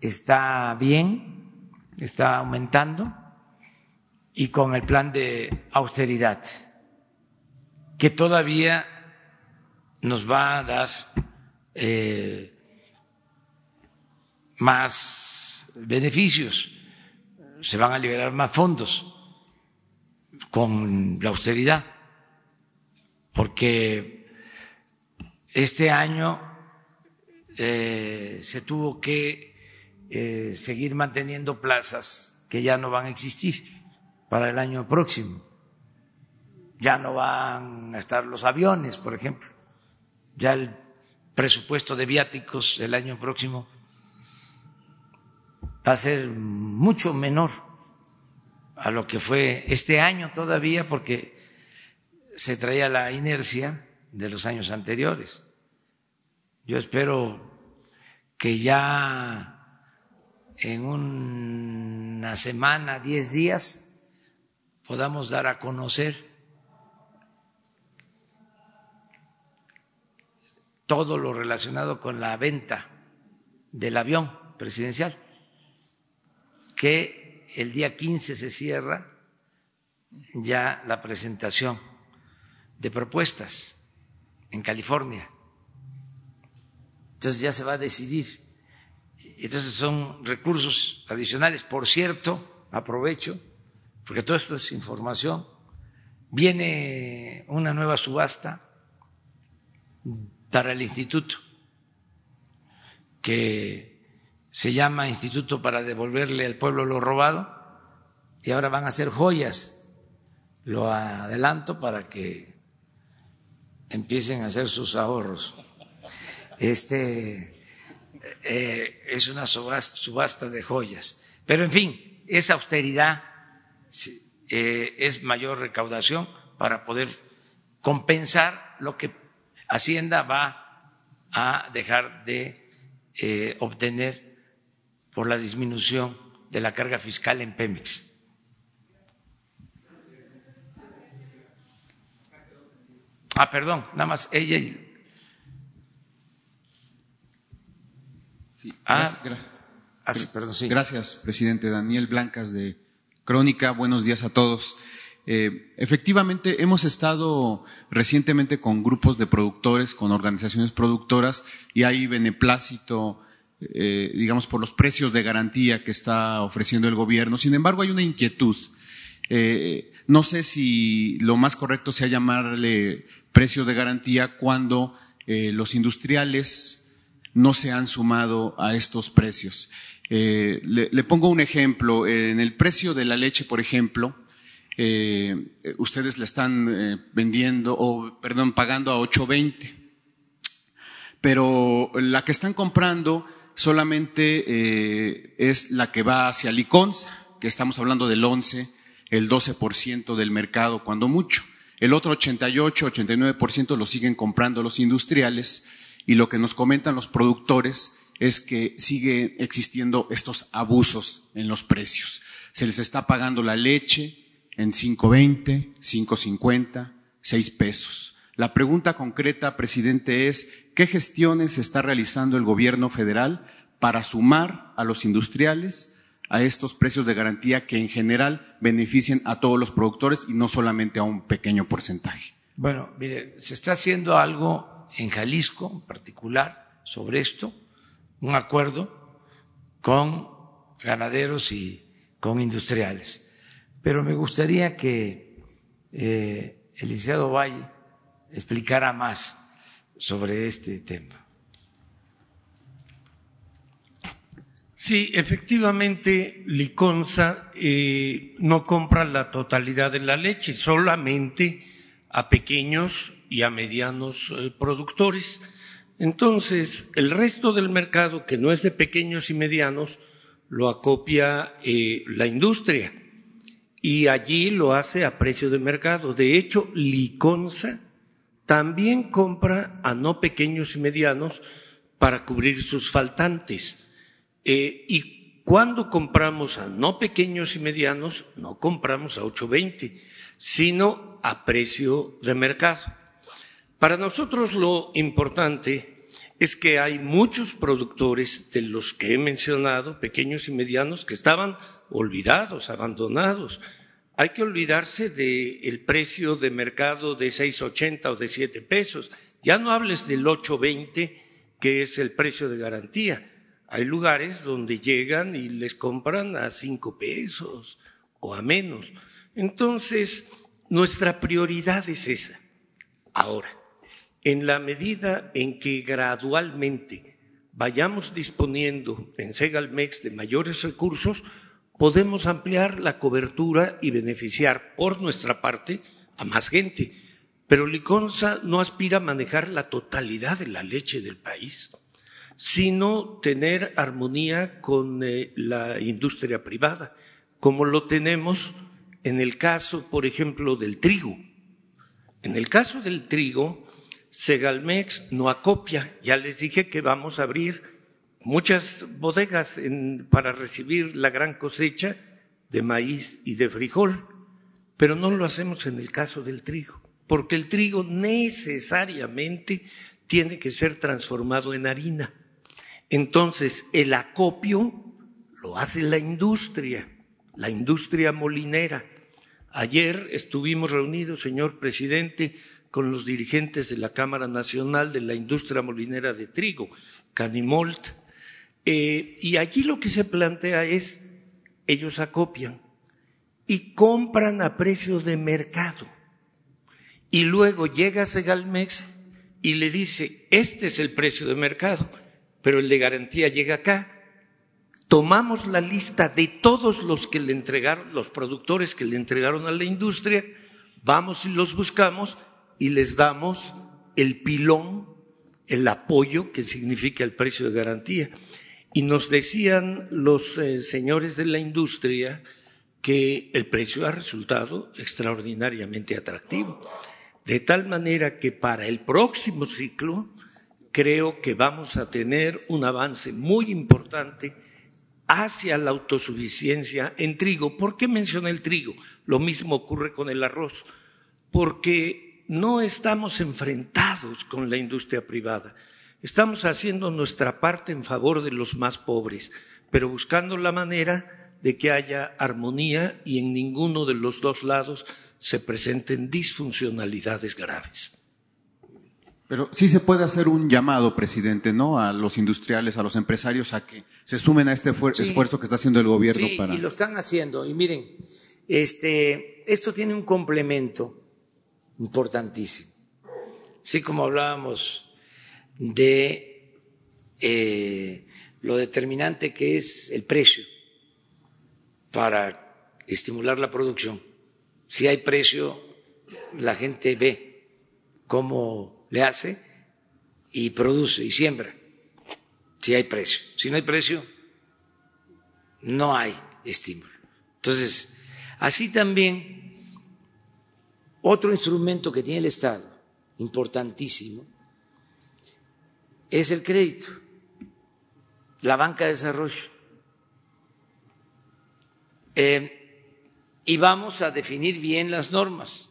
está bien, está aumentando, y con el plan de austeridad, que todavía nos va a dar eh, más beneficios, se van a liberar más fondos con la austeridad, porque este año eh, se tuvo que eh, seguir manteniendo plazas que ya no van a existir para el año próximo. Ya no van a estar los aviones, por ejemplo. Ya el presupuesto de viáticos del año próximo va a ser mucho menor a lo que fue este año todavía porque se traía la inercia de los años anteriores. Yo espero que ya en una semana, diez días, podamos dar a conocer todo lo relacionado con la venta del avión presidencial, que el día 15 se cierra ya la presentación de propuestas en California entonces ya se va a decidir. Entonces son recursos adicionales. Por cierto, aprovecho, porque todo esto es información, viene una nueva subasta para el instituto, que se llama Instituto para devolverle al pueblo lo robado, y ahora van a ser joyas. Lo adelanto para que empiecen a hacer sus ahorros este, eh, es una subasta, de joyas. Pero en fin, esa austeridad eh, es mayor recaudación para poder compensar lo que Hacienda va a dejar de eh, obtener por la disminución de la carga fiscal en Pemex. Ah, perdón, nada más ella y Ah, ah gracias, presidente. Daniel Blancas de Crónica. Buenos días a todos. Eh, efectivamente, hemos estado recientemente con grupos de productores, con organizaciones productoras, y hay beneplácito, eh, digamos, por los precios de garantía que está ofreciendo el gobierno. Sin embargo, hay una inquietud. Eh, no sé si lo más correcto sea llamarle precio de garantía cuando los industriales no se han sumado a estos precios. Eh, le, pongo un ejemplo. En el precio de la leche, por ejemplo, eh, ustedes la están eh, vendiendo, o perdón, pagando a 8.20. Pero la que están comprando solamente es la que va hacia Liconza, que estamos hablando del 11, el 12% del mercado, cuando mucho. El otro 88, 89% lo siguen comprando los industriales y lo que nos comentan los productores es que sigue existiendo estos abusos en los precios. Se les está pagando la leche en 5.20, 5.50, 6 pesos. La pregunta concreta, presidente, es ¿qué gestiones está realizando el gobierno federal para sumar a los industriales a estos precios de garantía que en general beneficien a todos los productores y no solamente a un pequeño porcentaje? Bueno, mire, se está haciendo algo en Jalisco en particular sobre esto un acuerdo con ganaderos y con industriales. Pero me gustaría que eh, el licenciado Valle explicara más sobre este tema. Sí, efectivamente, Liconza eh, no compra la totalidad de la leche, solamente a pequeños y a medianos eh, productores entonces, el resto del mercado, que no es de pequeños y medianos, lo acopia eh, la industria y allí lo hace a precio de mercado. De hecho, Liconza también compra a no pequeños y medianos para cubrir sus faltantes. Eh, y cuando compramos a no pequeños y medianos, no compramos a 8.20, sino a precio de mercado. Para nosotros lo importante es que hay muchos productores de los que he mencionado, pequeños y medianos, que estaban olvidados, abandonados. Hay que olvidarse del precio de mercado de 6.80 o de 7 pesos. Ya no hables del 8.20, que es el precio de garantía. Hay lugares donde llegan y les compran a 5 pesos o a menos. Entonces, nuestra prioridad es esa. Ahora, en la medida en que gradualmente vayamos disponiendo en Segalmex de mayores recursos, podemos ampliar la cobertura y beneficiar por nuestra parte a más gente. Pero Liconza no aspira a manejar la totalidad de la leche del país, sino tener armonía con eh, la industria privada, como lo tenemos en el caso, por ejemplo, del trigo. En el caso del trigo, Segalmex no acopia. Ya les dije que vamos a abrir muchas bodegas para recibir la gran cosecha de maíz y de frijol, pero no lo hacemos en el caso del trigo, porque el trigo necesariamente tiene que ser transformado en harina. Entonces, el acopio lo hace la industria, la industria molinera. Ayer estuvimos reunidos, señor presidente, con los dirigentes de la Cámara Nacional de la Industria Molinera de Trigo, Canimolt, eh, y allí lo que se plantea es, ellos acopian y compran a precio de mercado. Y luego llega Segalmex y le dice, este es el precio de mercado, pero el de garantía llega acá. Tomamos la lista de todos los que le entregaron, los productores que le entregaron a la industria, vamos y los buscamos y les damos el pilón, el apoyo que significa el precio de garantía. Y nos decían los eh, señores de la industria que el precio ha resultado extraordinariamente atractivo. De tal manera que para el próximo ciclo creo que vamos a tener un avance muy importante hacia la autosuficiencia en trigo. ¿Por qué mencioné el trigo? Lo mismo ocurre con el arroz. Porque no estamos enfrentados con la industria privada. Estamos haciendo nuestra parte en favor de los más pobres, pero buscando la manera de que haya armonía y en ninguno de los dos lados se presenten disfuncionalidades graves. Pero sí se puede hacer un llamado, presidente, ¿no? A los industriales, a los empresarios, a que se sumen a este esfuerzo que está haciendo el gobierno sí, Y lo están haciendo. Y miren, este, esto tiene un complemento importantísimo. Así como hablábamos de eh, lo determinante que es el precio para estimular la producción. Si hay precio, la gente ve cómo le hace y produce y siembra. Si hay precio. Si no hay precio, no hay estímulo. Entonces, así también otro instrumento que tiene el Estado, importantísimo, es el crédito. la banca de desarrollo. Eh, y vamos a definir bien las normas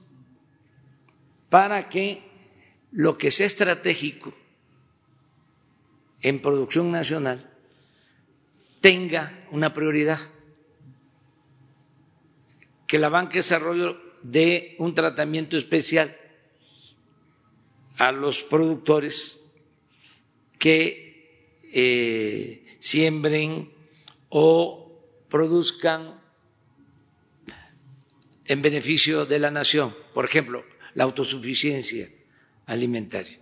para que lo que sea estratégico en producción nacional tenga una prioridad, que la banca de desarrollo dé un tratamiento especial a los productores que eh, siembren o produzcan en beneficio de la nación. Por ejemplo, la autosuficiencia alimentaria.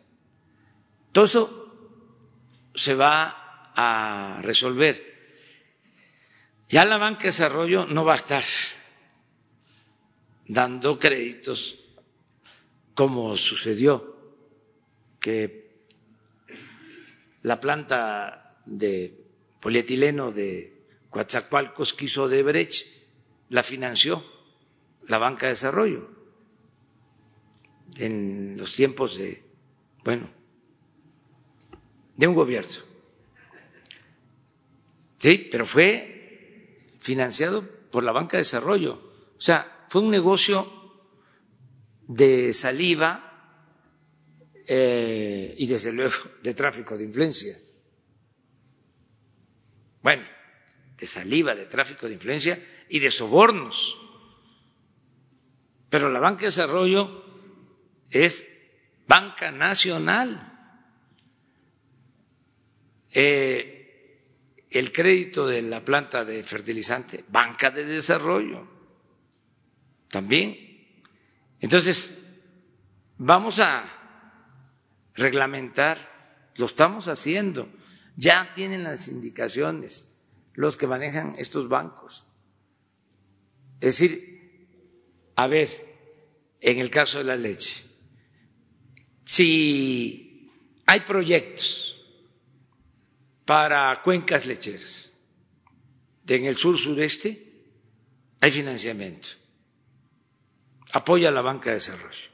Todo eso se va a resolver. Ya la banca de desarrollo no va a estar dando créditos como sucedió que la planta de polietileno de Coatzacoalcos quiso de Brecht la financió la banca de desarrollo en los tiempos de, bueno, de un gobierno. Sí, pero fue financiado por la banca de desarrollo. O sea, fue un negocio de saliva eh, y desde luego [LAUGHS] de tráfico de influencia. Bueno, de saliva, de tráfico de influencia y de sobornos. Pero la banca de desarrollo es banca nacional. Eh, el crédito de la planta de fertilizante, banca de desarrollo, también. Entonces, vamos a reglamentar, lo estamos haciendo, ya tienen las indicaciones los que manejan estos bancos. Es decir, a ver, en el caso de la leche, si hay proyectos para cuencas lecheras en el sur sureste, hay financiamiento. Apoya la banca de desarrollo.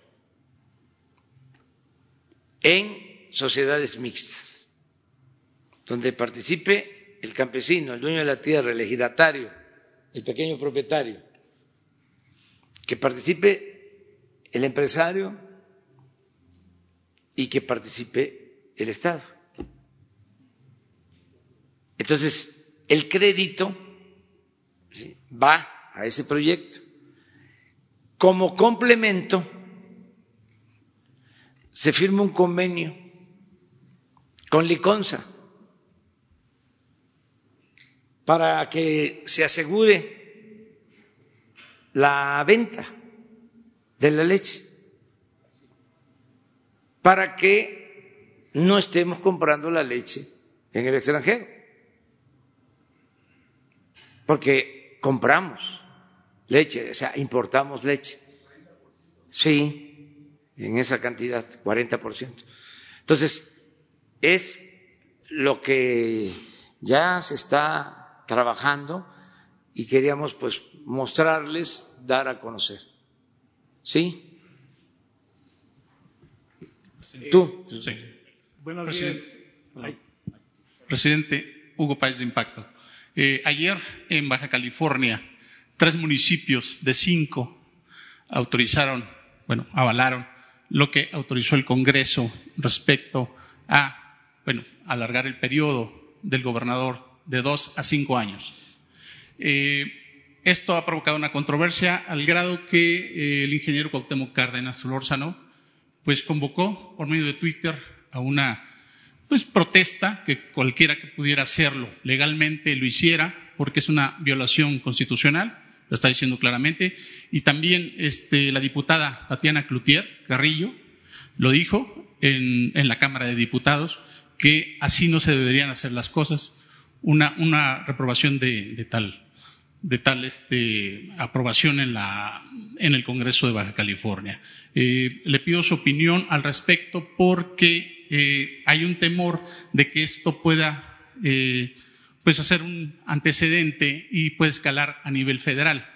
En sociedades mixtas, donde participe el campesino, el dueño de la tierra, el ejidatario, el pequeño propietario, que participe el empresario y que participe el Estado. Entonces, el crédito va a ese proyecto. Como complemento, se firma un convenio con Liconza para que se asegure la venta de la leche para que no estemos comprando la leche en el extranjero. Porque compramos leche, o sea, importamos leche. Sí, en esa cantidad, 40%. Entonces, es lo que ya se está trabajando y queríamos pues mostrarles, dar a conocer. ¿Sí? Tú. Buenos días. Presidente Hugo Páez de Impacto. Eh, ayer en Baja California, tres municipios de cinco autorizaron, bueno, avalaron lo que autorizó el Congreso respecto a, bueno, alargar el periodo del gobernador de dos a cinco años. Eh, esto ha provocado una controversia al grado que eh, el ingeniero Cuauhtémoc Cárdenas Solórzano pues convocó por medio de Twitter a una pues protesta que cualquiera que pudiera hacerlo legalmente lo hiciera porque es una violación constitucional, lo está diciendo claramente, y también este, la diputada Tatiana Cloutier Carrillo lo dijo en, en, la Cámara de Diputados que así no se deberían hacer las cosas, una, una reprobación de, de tal de tal este, aprobación en, la, en el Congreso de Baja California. Eh, le pido su opinión al respecto porque eh, hay un temor de que esto pueda eh, pues hacer un antecedente y puede escalar a nivel federal.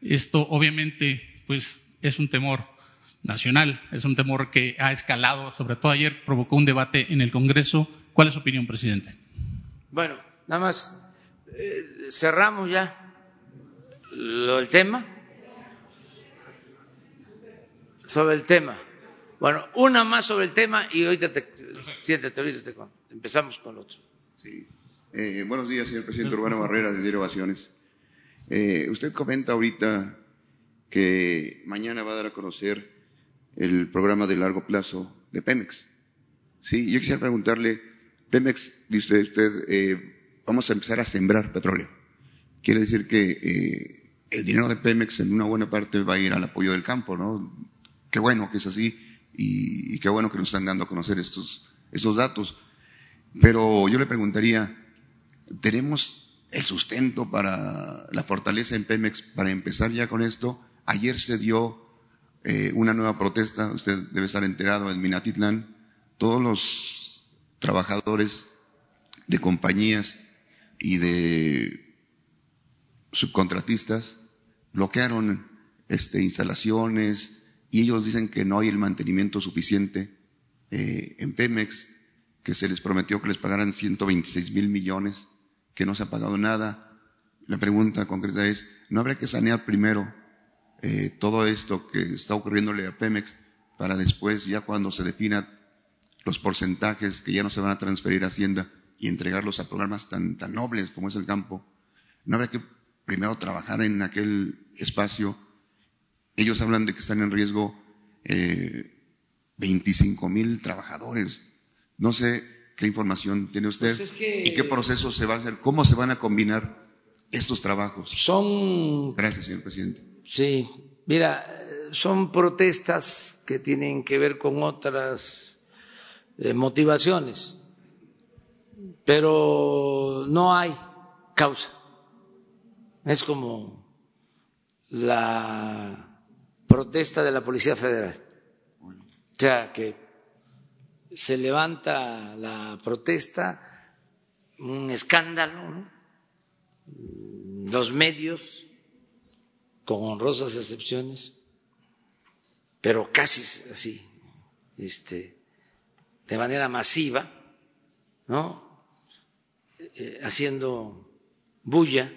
Esto obviamente pues es un temor nacional, es un temor que ha escalado, sobre todo ayer provocó un debate en el Congreso. ¿Cuál es su opinión, presidente? Bueno, nada más eh, cerramos ya lo, el tema. Sobre el tema. Bueno, una más sobre el tema y ahorita te, siéntate, ahorita te empezamos con el otro. Sí. Eh, buenos días, señor presidente Urbano Barrera, de Diario Eh, usted comenta ahorita que mañana va a dar a conocer el programa de largo plazo de Pemex. Sí, yo quisiera preguntarle, Pemex, dice usted, eh, vamos a empezar a sembrar petróleo. Quiere decir que eh, el dinero de Pemex en una buena parte va a ir al apoyo del campo, ¿no? Qué bueno que es así y, qué bueno que nos están dando a conocer estos, estos datos. Pero yo le preguntaría, ¿tenemos el sustento para la fortaleza en Pemex para empezar ya con esto? Ayer se dio eh, una nueva protesta, usted debe estar enterado, en Minatitlán, todos los trabajadores de compañías y de subcontratistas bloquearon este, instalaciones y ellos dicen que no hay el mantenimiento suficiente eh, en Pemex, que se les prometió que les pagaran 126 mil millones, que no se ha pagado nada. La pregunta concreta es, ¿no habría que sanear primero eh, todo esto que está ocurriéndole a Pemex para después, ya cuando se defina los porcentajes que ya no se van a transferir a Hacienda y entregarlos a programas tan, tan nobles como es el campo, no habría que primero trabajar en aquel espacio. Ellos hablan de que están en riesgo eh, 25 mil trabajadores. No sé qué información tiene usted pues y qué proceso se va a hacer, cómo se van a combinar estos trabajos. Son. Gracias, señor presidente. Sí, mira, son protestas que tienen que ver con otras eh, motivaciones, pero no hay causa. Es como la protesta de la Policía Federal. O sea, que se levanta la protesta, un escándalo, los medios con honrosas excepciones, pero casi así, este, de manera masiva, ¿no? Eh, haciendo bulla.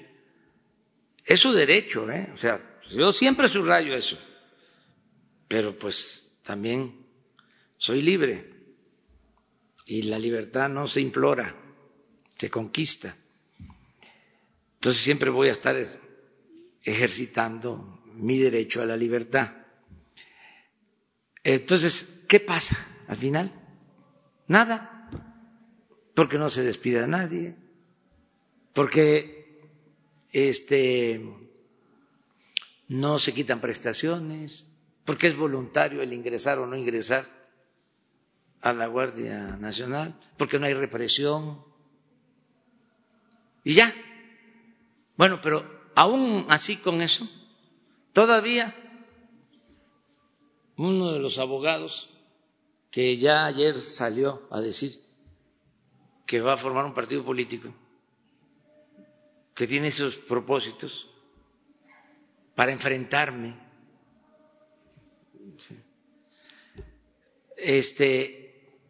Es su derecho, ¿eh? O sea, yo siempre subrayo eso, pero pues también soy libre y la libertad no se implora, se conquista. Entonces siempre voy a estar ejercitando mi derecho a la libertad. Entonces, ¿qué pasa al final? Nada, porque no se despide a nadie, porque este no se quitan prestaciones, porque es voluntario el ingresar o no ingresar a la Guardia Nacional, porque no hay represión. Y ya. Bueno, pero aún así con eso, todavía uno de los abogados que ya ayer salió a decir que va a formar un partido político, que tiene esos propósitos para enfrentarme. Este,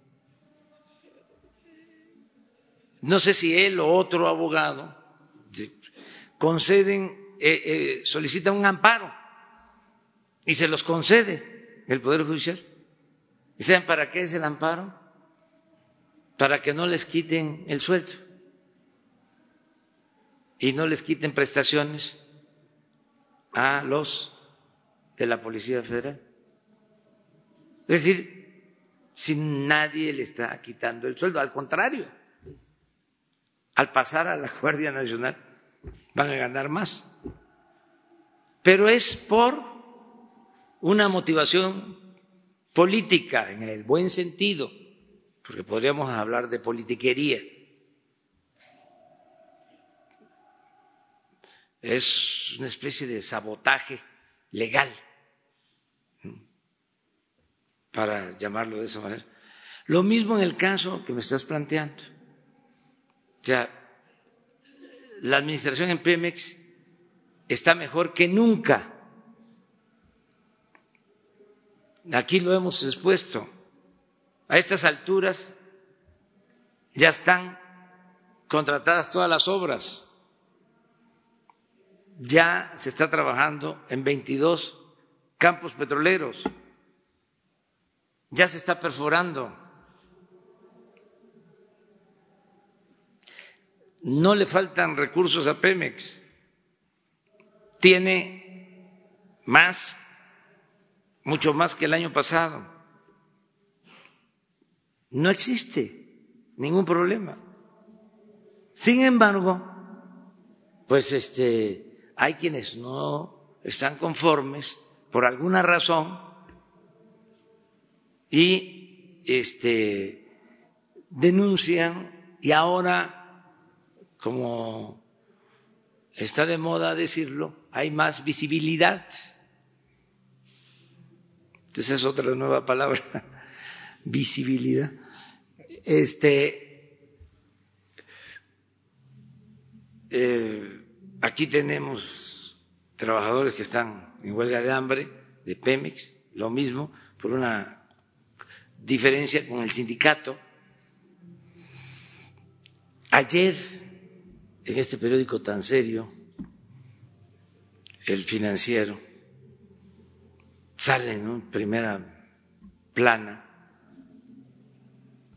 no sé si él o otro abogado conceden, eh, eh, solicitan un amparo y se los concede el Poder Judicial. ¿Y saben para qué es el amparo? Para que no les quiten el sueldo y no les quiten prestaciones a los de la Policía Federal. Es decir, si nadie le está quitando el sueldo, al contrario, al pasar a la Guardia Nacional van a ganar más. Pero es por una motivación política, en el buen sentido, porque podríamos hablar de politiquería. Es una especie de sabotaje legal, para llamarlo de esa manera. Lo mismo en el caso que me estás planteando. O sea, la administración en Pemex está mejor que nunca. Aquí lo hemos expuesto. A estas alturas ya están contratadas todas las obras. Ya se está trabajando en 22 campos petroleros. Ya se está perforando. No le faltan recursos a Pemex. Tiene más, mucho más que el año pasado. No existe ningún problema. Sin embargo, pues este, hay quienes no están conformes por alguna razón y este, denuncian y ahora, como está de moda decirlo, hay más visibilidad. Esa es otra nueva palabra, [LAUGHS] visibilidad. Este, eh, aquí tenemos trabajadores que están en huelga de hambre, de Pemex, lo mismo, por una diferencia con el sindicato. Ayer, en este periódico tan serio, el financiero, sale en primera plana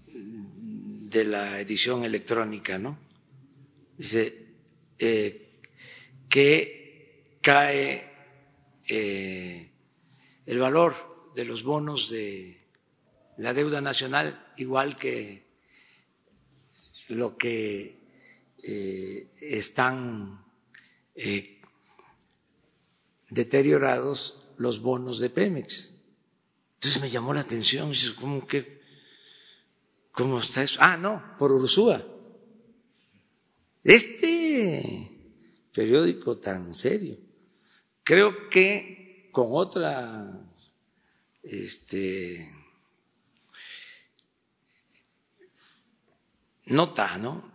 de la edición electrónica, ¿no? Dice eh, que cae eh, el valor de los bonos de la deuda nacional, igual que lo que eh, están deteriorados los bonos de Pemex. Entonces me llamó la atención, ¿cómo que ¿Cómo está eso? Ah, no, por Ursúa. Este periódico tan serio. Creo que con otra este, nota, ¿no?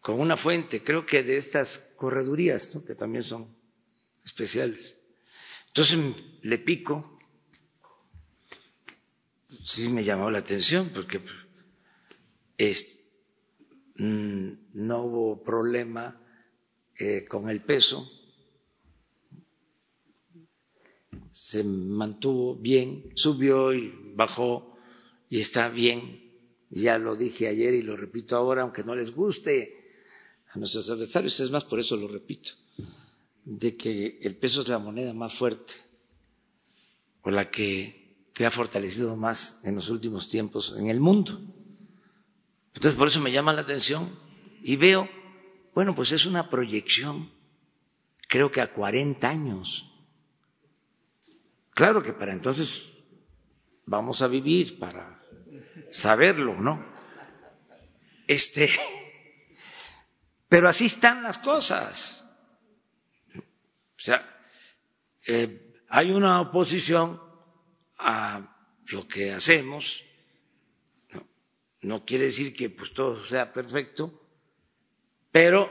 Con una fuente, creo que de estas corredurías, ¿no? que también son especiales. Entonces le pico, sí me llamó la atención, porque Mm, no hubo problema con el peso, se mantuvo bien, subió y bajó y está bien. Ya lo dije ayer y lo repito ahora, aunque no les guste a nuestros adversarios, es más, por eso lo repito, de que el peso es la moneda más fuerte o la que se ha fortalecido más en los últimos tiempos en el mundo. Entonces, por eso me llama la atención y veo, bueno, pues es una proyección, creo que a 40 años. Claro que para entonces vamos a vivir para saberlo, ¿no? Este, [LAUGHS] pero así están las cosas. O sea, eh, hay una oposición a lo que hacemos no quiere decir que pues todo sea perfecto, pero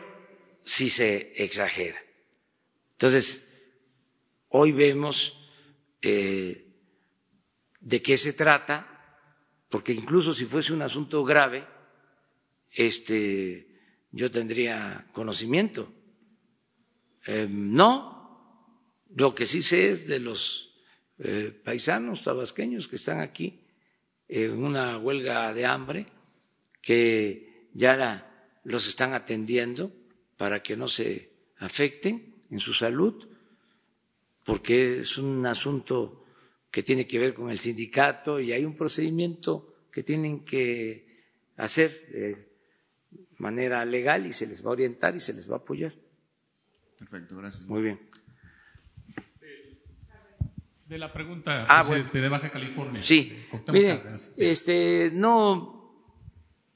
sí se exagera. Entonces, hoy vemos eh, de qué se trata, porque incluso si fuese un asunto grave, este, yo tendría conocimiento. Eh, no, lo que sí sé es de los eh, paisanos tabasqueños que están aquí en una huelga de hambre que ya los están atendiendo para que no se afecten en su salud, porque es un asunto que tiene que ver con el sindicato y hay un procedimiento que tienen que hacer de manera legal y se les va a orientar y se les va a apoyar. Perfecto, gracias. Muy bien de la pregunta ah, de Baja California. Sí, mire, este, no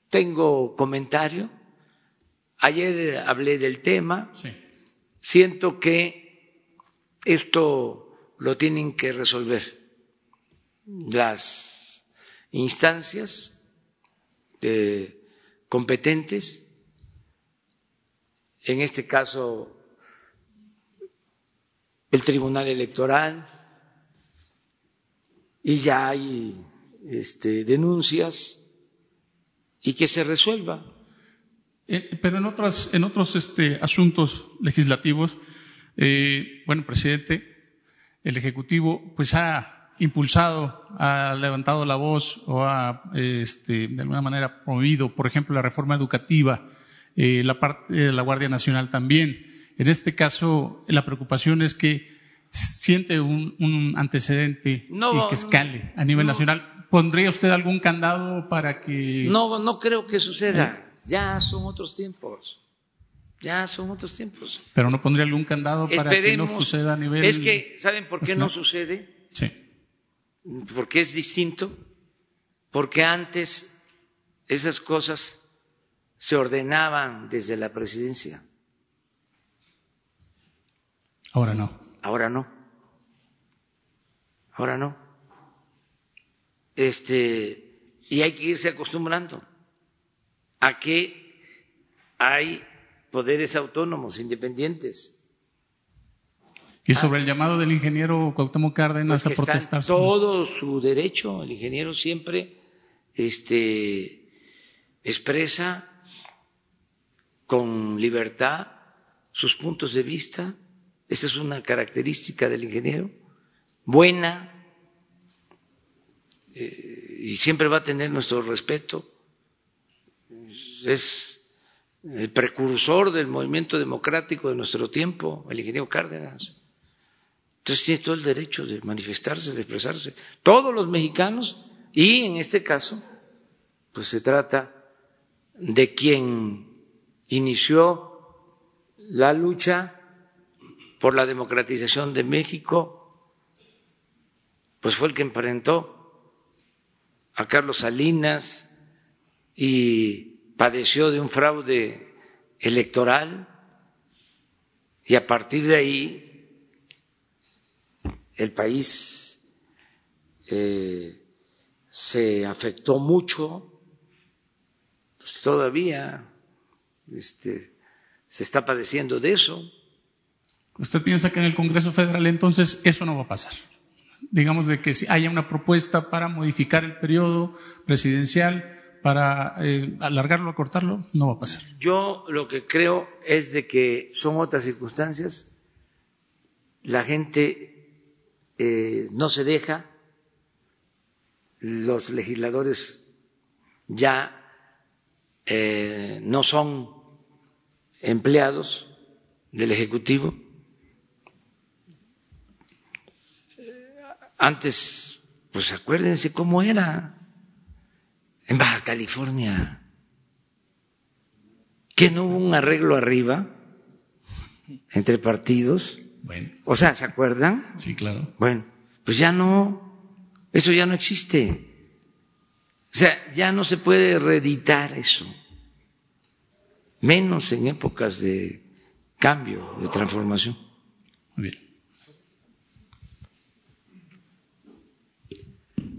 tengo comentario. Ayer hablé del tema. Sí. Siento que esto lo tienen que resolver las instancias eh, competentes, en este caso el Tribunal Electoral, y ya hay este, denuncias y que se resuelva. Eh, pero en otros, en otros este, asuntos legislativos, eh, bueno, presidente, el Ejecutivo pues ha impulsado, ha levantado la voz o ha este, de alguna manera promovido, por ejemplo, la reforma educativa, eh, la parte de la Guardia Nacional también. En este caso, la preocupación es que siente un, antecedente y que escale a nivel nacional. ¿Pondría usted algún candado para que.? No, no creo que suceda. Ya son otros tiempos. Ya son otros tiempos. Pero no pondría algún candado para que no suceda a nivel. Es que, ¿saben por qué no sucede? Sí. Porque es distinto. Porque antes esas cosas se ordenaban desde la presidencia. Ahora no. Ahora no. Ahora no. Este, y hay que irse acostumbrando a que hay poderes autónomos, independientes. Y sobre el llamado del ingeniero Cuauhtémoc Cárdenas pues a protestar. todo su derecho, el ingeniero siempre este, expresa con libertad sus puntos de vista. Esa es una característica del ingeniero, buena, eh, y siempre va a tener nuestro respeto es el precursor del movimiento democrático de nuestro tiempo, el ingeniero Cárdenas. Entonces tiene todo el derecho de manifestarse, de expresarse. Todos los mexicanos, y en este caso, pues se trata de quien inició la lucha por la democratización de México, pues fue el que emparentó a Carlos Salinas y padeció de un fraude electoral y a partir de ahí el país eh, se afectó mucho, pues todavía este, se está padeciendo de eso. ¿Usted piensa que en el Congreso Federal entonces eso no va a pasar? Digamos de que si haya una propuesta para modificar el periodo presidencial para eh, alargarlo, acortarlo, no va a pasar. Yo lo que creo es de que son otras circunstancias. La gente eh, no se deja, los legisladores ya eh, no son empleados del Ejecutivo. Antes, pues acuérdense cómo era en Baja California, que no hubo un arreglo arriba entre partidos. Bueno. O sea, ¿se acuerdan? Sí, claro. Bueno, pues ya no, eso ya no existe. O sea, ya no se puede reeditar eso, menos en épocas de cambio, de transformación. Muy bien.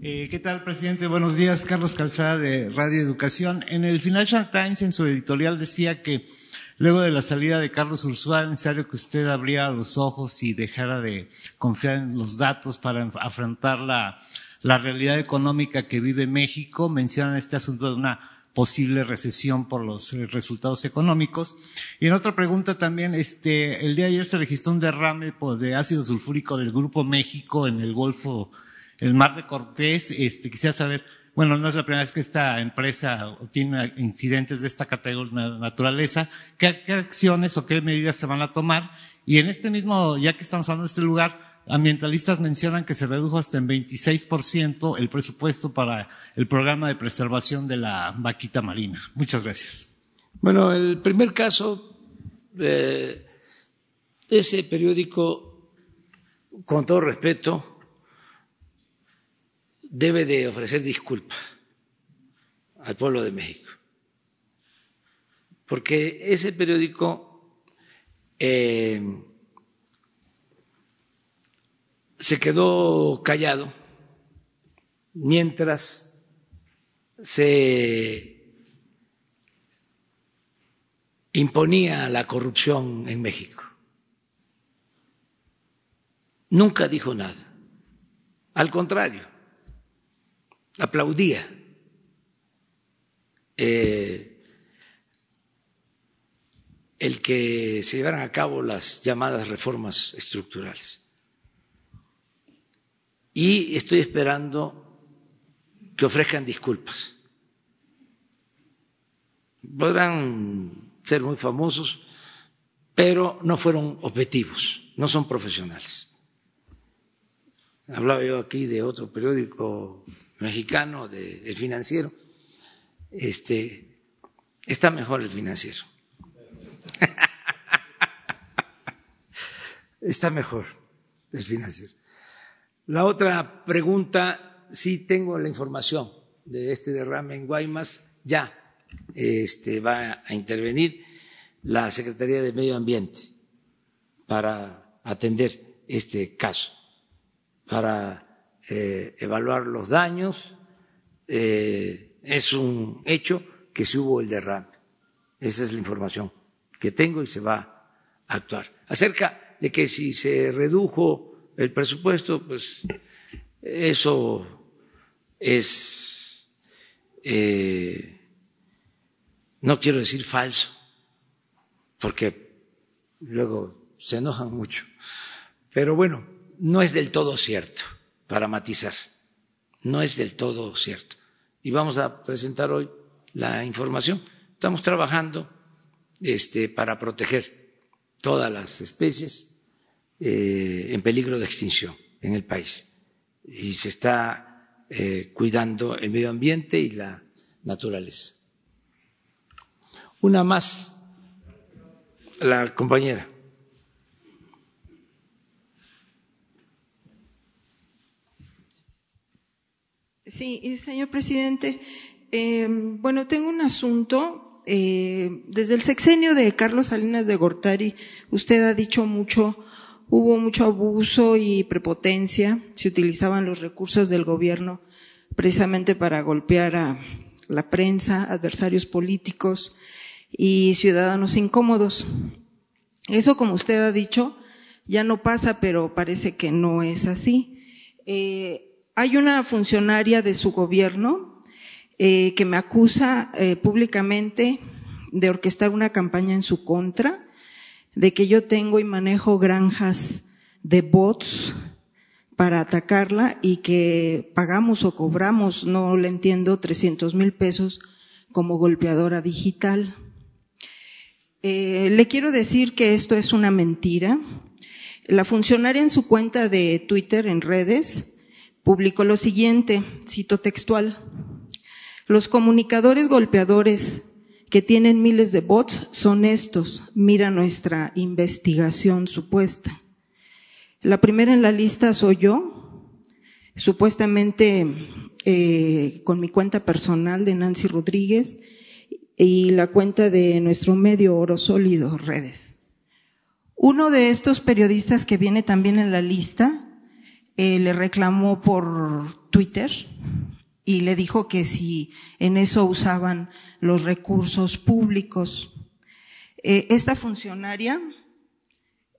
Eh, ¿Qué tal, presidente? Buenos días. Carlos Calzada de Radio Educación. En el Financial Times, en su editorial, decía que luego de la salida de Carlos Ursúa, es necesario que usted abriera los ojos y dejara de confiar en los datos para afrontar la, la realidad económica que vive México. Mencionan este asunto de una posible recesión por los eh, resultados económicos. Y en otra pregunta también, este, el día de ayer se registró un derrame de ácido sulfúrico del Grupo México en el Golfo el Mar de Cortés, este, quisiera saber, bueno, no es la primera vez que esta empresa tiene incidentes de esta categoría naturaleza, ¿qué, acciones o qué medidas se van a tomar? Y en este mismo, ya que estamos hablando de este lugar, ambientalistas mencionan que se redujo hasta en 26% el presupuesto para el programa de preservación de la vaquita marina. Muchas gracias. Bueno, el primer caso, eh, ese periódico, con todo respeto, debe de ofrecer disculpas al pueblo de México, porque ese periódico eh, se quedó callado mientras se imponía la corrupción en México. Nunca dijo nada. Al contrario, aplaudía eh, el que se llevaran a cabo las llamadas reformas estructurales. Y estoy esperando que ofrezcan disculpas. Podrán ser muy famosos, pero no fueron objetivos, no son profesionales. Hablaba yo aquí de otro periódico mexicano, de El Financiero. Este, está mejor el Financiero. [LAUGHS] está mejor el Financiero. La otra pregunta, sí tengo la información de este derrame en Guaymas, ya este, va a intervenir la Secretaría de Medio Ambiente para atender este caso, para eh, evaluar los daños. Eh, es un hecho que se hubo el derrame. Esa es la información que tengo y se va a actuar. Acerca de que si se redujo el presupuesto, pues eso es, eh, no quiero decir falso, porque luego se enojan mucho, pero bueno, no es del todo cierto, para matizar, no es del todo cierto. Y vamos a presentar hoy la información. Estamos trabajando este, para proteger todas las especies eh, en peligro de extinción en el país. Y se está eh, cuidando el medio ambiente y la naturaleza. Una más, la compañera. Sí, señor presidente. Eh, bueno, tengo un asunto. Eh, desde el sexenio de Carlos Salinas de Gortari, usted ha dicho mucho, hubo mucho abuso y prepotencia. Se utilizaban los recursos del gobierno precisamente para golpear a la prensa, adversarios políticos y ciudadanos incómodos. Eso, como usted ha dicho, ya no pasa, pero parece que no es así. Eh, hay una funcionaria de su gobierno eh, que me acusa eh, públicamente de orquestar una campaña en su contra, de que yo tengo y manejo granjas de bots para atacarla y que pagamos o cobramos, no le entiendo, 300 mil pesos como golpeadora digital. Eh, le quiero decir que esto es una mentira. La funcionaria en su cuenta de Twitter, en redes, publicó lo siguiente, cito textual, los comunicadores golpeadores que tienen miles de bots son estos, mira nuestra investigación supuesta. La primera en la lista soy yo, supuestamente eh, con mi cuenta personal de Nancy Rodríguez y la cuenta de nuestro medio Oro Sólido Redes. Uno de estos periodistas que viene también en la lista eh, le reclamó por Twitter y le dijo que si en eso usaban los recursos públicos. Eh, esta funcionaria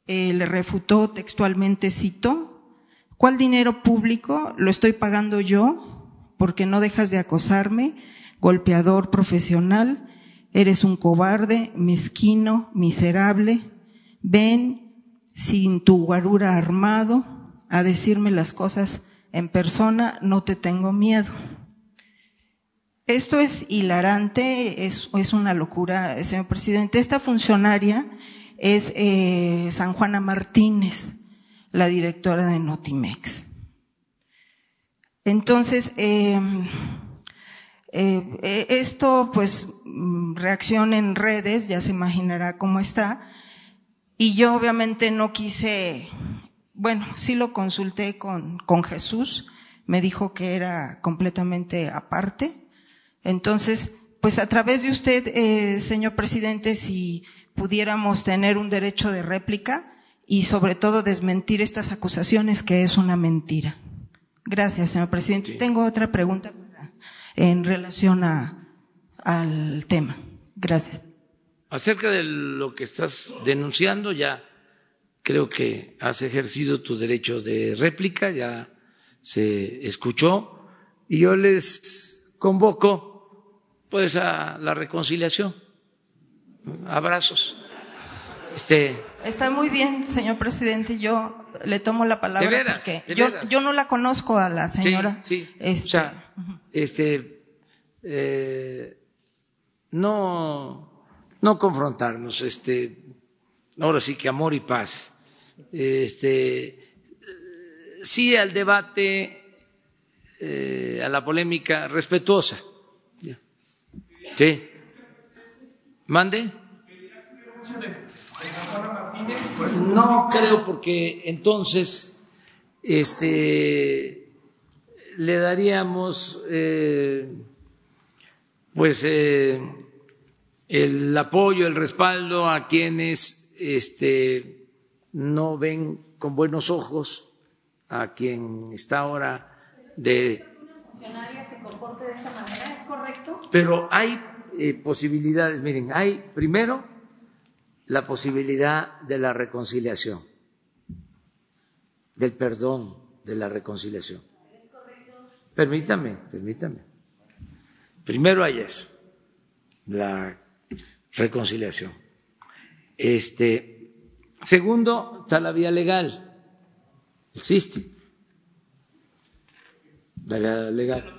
eh, le refutó textualmente, cito, ¿cuál dinero público lo estoy pagando yo? Porque no dejas de acosarme, golpeador profesional, eres un cobarde, mezquino, miserable, ven sin tu guarura armado, a decirme las cosas en persona, no te tengo miedo. Esto es hilarante, es, una locura, señor presidente. Esta funcionaria es eh, San Juana Martínez, la directora de Notimex. Entonces, eh, eh, esto, pues, reacción en redes, ya se imaginará cómo está. Y yo obviamente no quise bueno, sí lo consulté con, con Jesús, me dijo que era completamente aparte. Entonces, pues a través de usted, eh, señor presidente, si pudiéramos tener un derecho de réplica y sobre todo desmentir estas acusaciones que es una mentira. Gracias, señor presidente. Tengo otra pregunta en relación a, al tema. Gracias. Acerca de lo que estás denunciando, ya creo que has ejercido tu derecho de réplica, ya se escuchó, y yo les convoco pues a la reconciliación. Abrazos. Este, Está muy bien, señor presidente. Yo le tomo la palabra veras, porque yo, no la conozco a la señora. Sí, sí. Este, O sea, este, eh, no, no confrontarnos, este, ahora sí que amor y paz. Este, sí al debate, eh, a la polémica respetuosa. Sí. ¿Mande? No creo porque entonces este le daríamos eh, pues eh, el apoyo, el respaldo a quienes este no ven con buenos ojos a quien está ahora de funcionaria se comporte de esa manera, ¿es correcto? pero hay eh, posibilidades, miren, hay primero la posibilidad de la reconciliación, del perdón, de la reconciliación. Permítame, permítame. Primero hay eso, la reconciliación. Este, segundo, está la vía legal, existe la vía legal.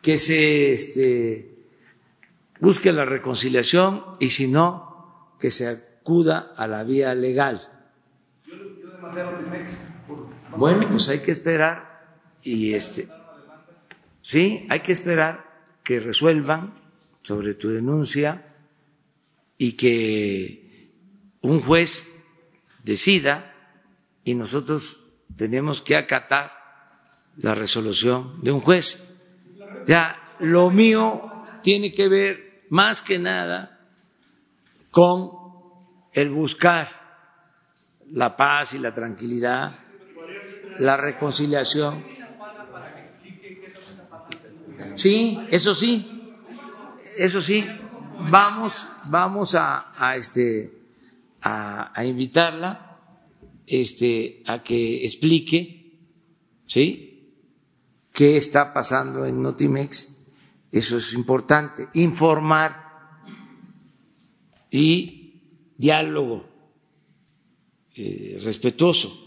que se este, busque la reconciliación y si no, que se acuda a la vía legal. Bueno, pues hay que esperar y este, sí, hay que esperar que resuelvan sobre tu denuncia y que un juez decida y nosotros tenemos que acatar la resolución de un juez. Ya, lo mío tiene que ver más que nada con el buscar la paz y la tranquilidad, la reconciliación. Sí, eso sí, eso sí, vamos, vamos a, a este, a, a invitarla, este, a que explique, ¿sí? qué está pasando en Notimex, eso es importante, informar y diálogo eh, respetuoso.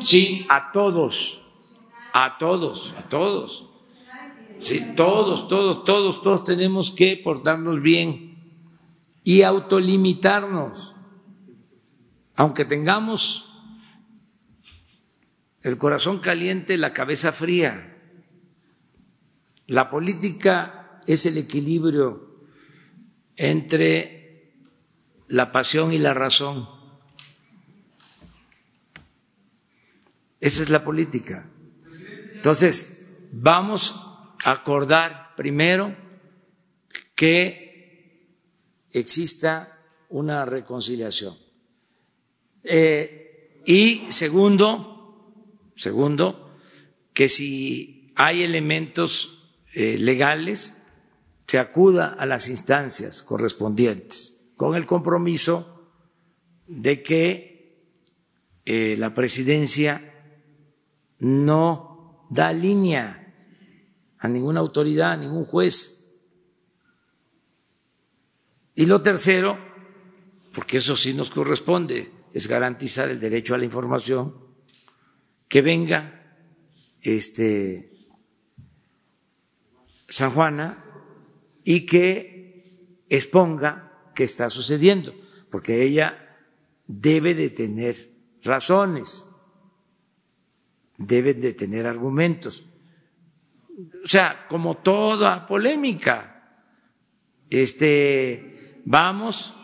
Sí, a todos, a todos, a todos. Sí, todos, todos, todos, todos tenemos que portarnos bien y autolimitarnos, aunque tengamos el corazón caliente, la cabeza fría. La política es el equilibrio entre la pasión y la razón. Esa es la política. Entonces, vamos acordar primero que exista una reconciliación. Eh, y segundo, Segundo, que si hay elementos eh, legales, se acuda a las instancias correspondientes, con el compromiso de que eh, la presidencia no da línea a ninguna autoridad, a ningún juez. Y lo tercero, porque eso sí nos corresponde, es garantizar el derecho a la información que venga este San Juana y que exponga qué está sucediendo, porque ella debe de tener razones, debe de tener argumentos. O sea, como toda polémica, este, vamos,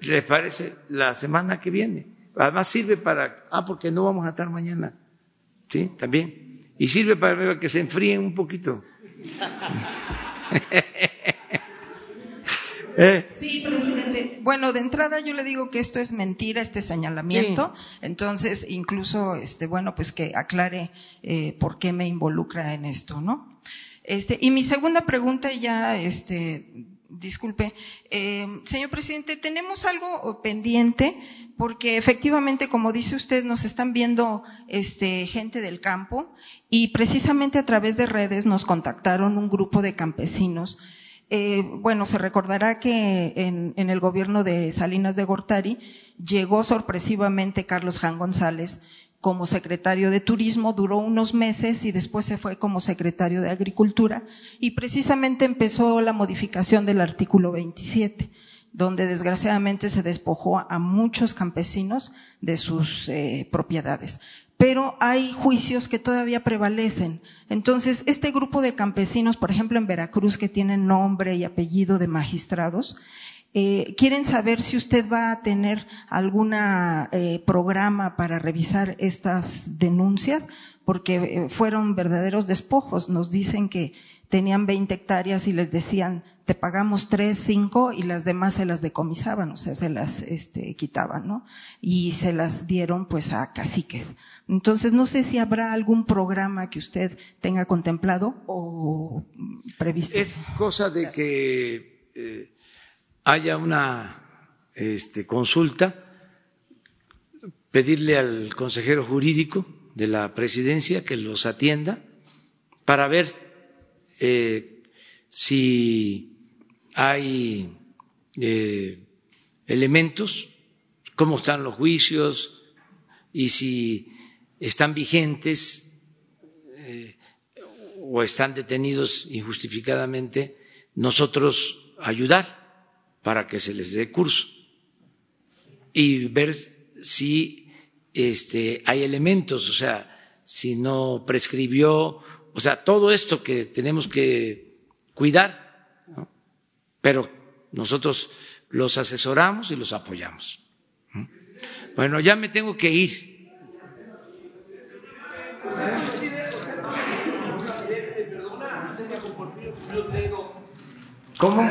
¿les parece? La semana que viene. Además sirve para, ah, porque no vamos a estar mañana, ¿sí? También. Y sirve para que se enfríen un poquito. Eh. [LAUGHS] [LAUGHS] Sí, presidente. Bueno, de entrada yo le digo que esto es mentira, este señalamiento. Sí. Entonces, incluso, este, bueno, pues que aclare eh, por qué me involucra en esto, ¿no? Este, y mi segunda pregunta ya, este, disculpe, eh, señor presidente, tenemos algo pendiente porque efectivamente, como dice usted, nos están viendo este, gente del campo y precisamente a través de redes nos contactaron un grupo de campesinos. Eh, bueno, se recordará que en, el gobierno de Salinas de Gortari llegó sorpresivamente Carlos Jan González como secretario de Turismo, duró unos meses y después se fue como secretario de Agricultura y precisamente empezó la modificación del artículo 27 donde desgraciadamente se despojó a muchos campesinos de sus eh, propiedades. Pero hay juicios que todavía prevalecen. Entonces, este grupo de campesinos, por ejemplo, en Veracruz, que tienen nombre y apellido de magistrados, eh, quieren saber si usted va a tener algún eh, programa para revisar estas denuncias, porque eh, fueron verdaderos despojos. Nos dicen que tenían 20 hectáreas y les decían, te pagamos tres, cinco y las demás se las decomisaban, o sea, se las este, quitaban, ¿no? Y se las dieron pues a caciques. Entonces, no sé si habrá algún programa que usted tenga contemplado o previsto. Es cosa de que eh, haya una este, consulta, pedirle al consejero jurídico de la presidencia que los atienda para ver eh, si hay eh, elementos, cómo están los juicios y si están vigentes eh, o están detenidos injustificadamente, nosotros ayudar para que se les dé curso y ver si este, hay elementos, o sea, si no prescribió, o sea, todo esto que tenemos que cuidar pero nosotros los asesoramos y los apoyamos. Bueno, ya me tengo que ir. ¿Cómo?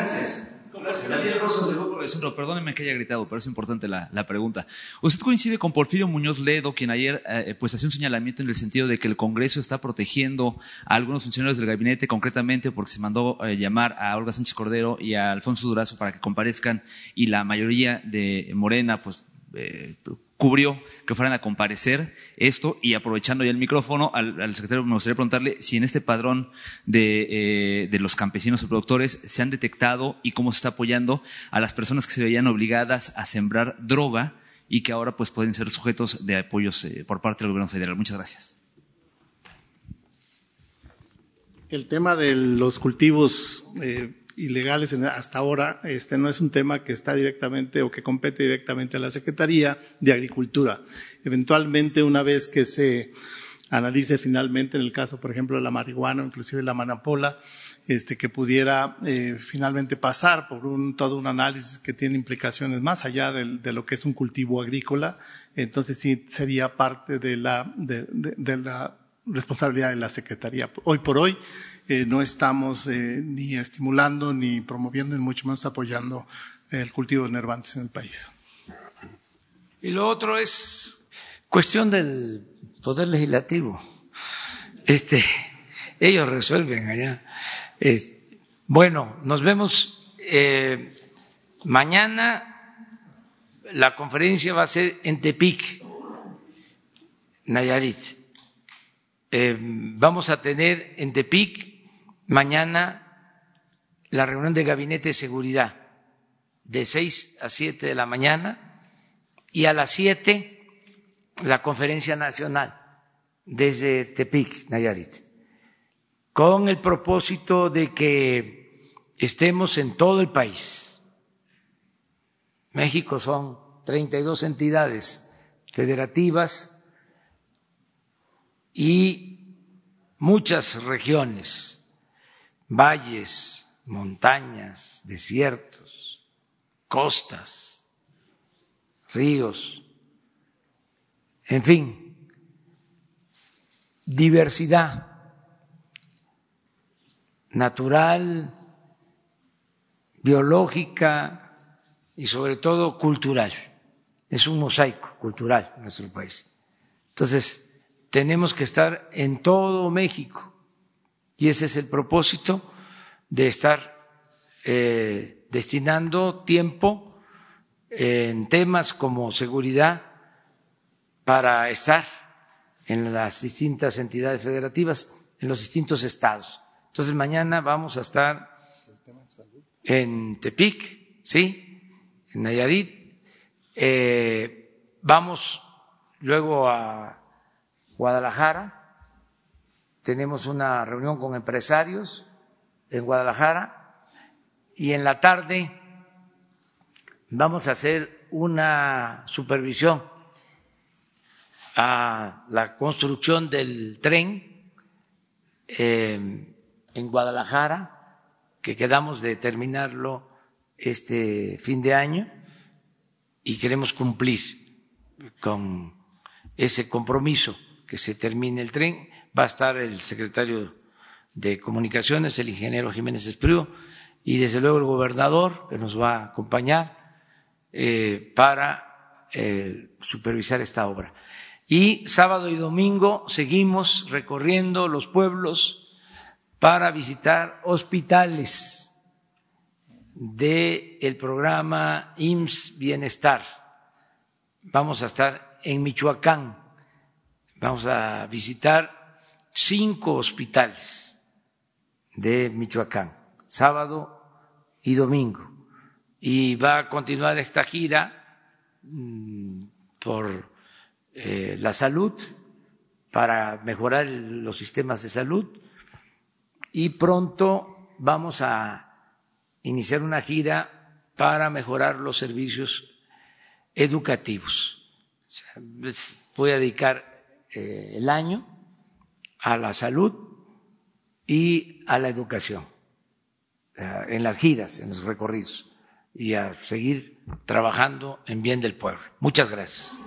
Que haya gritado, pero es importante la, pregunta. ¿Usted coincide con Porfirio Muñoz Ledo, quien ayer eh, pues hacía un señalamiento en el sentido de que el Congreso está protegiendo a algunos funcionarios del gabinete, concretamente porque se mandó eh, llamar a Olga Sánchez Cordero y a Alfonso Durazo para que comparezcan y la mayoría de Morena pues eh, cubrió que fueran a comparecer esto y aprovechando ya el micrófono al, secretario me gustaría preguntarle si en este padrón de, eh, los campesinos y productores se han detectado y cómo se está apoyando a las personas que se veían obligadas a sembrar droga y que ahora pues pueden ser sujetos de apoyos eh, por parte del gobierno federal. Muchas gracias. El tema de los cultivos eh, ilegales hasta ahora, este no es un tema que está directamente o que compete directamente a la Secretaría de Agricultura. Eventualmente, una vez que se analice finalmente en el caso, por ejemplo, de la marihuana, inclusive la manapola, este, que pudiera eh, finalmente pasar por un, todo un análisis que tiene implicaciones más allá de, lo que es un cultivo agrícola, entonces sí sería parte de la, de, de la responsabilidad de la Secretaría. Hoy por hoy eh, no estamos eh, ni estimulando ni promoviendo, ni mucho menos apoyando el cultivo de nervantes en el país. Y lo otro es cuestión del Poder Legislativo. Este, ellos resuelven allá. bueno, nos vemos eh, mañana. La conferencia va a ser en Tepic, Nayarit eh, vamos a tener en Tepic mañana la reunión de gabinete de seguridad de 6 a 7 de la mañana y a las 7 la conferencia nacional desde Tepic, Nayarit, con el propósito de que estemos en todo el país. México son 32 entidades federativas y muchas regiones, valles, montañas, desiertos, costas, ríos, en fin, diversidad natural, biológica y sobre todo cultural. Es un mosaico cultural nuestro país. Entonces, tenemos que estar en todo México. Y ese es el propósito de estar eh, destinando tiempo en temas como seguridad para estar en las distintas entidades federativas, en los distintos estados. Entonces mañana vamos a estar en Tepic, ¿sí? En Nayarit. Eh, vamos luego a Guadalajara. Tenemos una reunión con empresarios en Guadalajara y en la tarde vamos a hacer una supervisión a la construcción del tren eh, en Guadalajara, que quedamos de terminarlo este fin de año y queremos cumplir con ese compromiso que se termine el tren. Va a estar el secretario de Comunicaciones, el ingeniero Jiménez Espriu, y desde luego el gobernador que nos va a acompañar eh, para eh, supervisar esta obra. Y sábado y domingo seguimos recorriendo los pueblos para visitar hospitales del programa IMSS Bienestar. Vamos a estar en Michoacán. Vamos a visitar cinco hospitales de Michoacán, sábado y domingo. Y va a continuar esta gira mm, por eh, la salud, para mejorar los sistemas de salud y pronto vamos a iniciar una gira para mejorar los servicios educativos. voy a dedicar eh, el año a la salud y a la educación, en las giras, en los recorridos, y a seguir trabajando en bien del pueblo. Muchas gracias.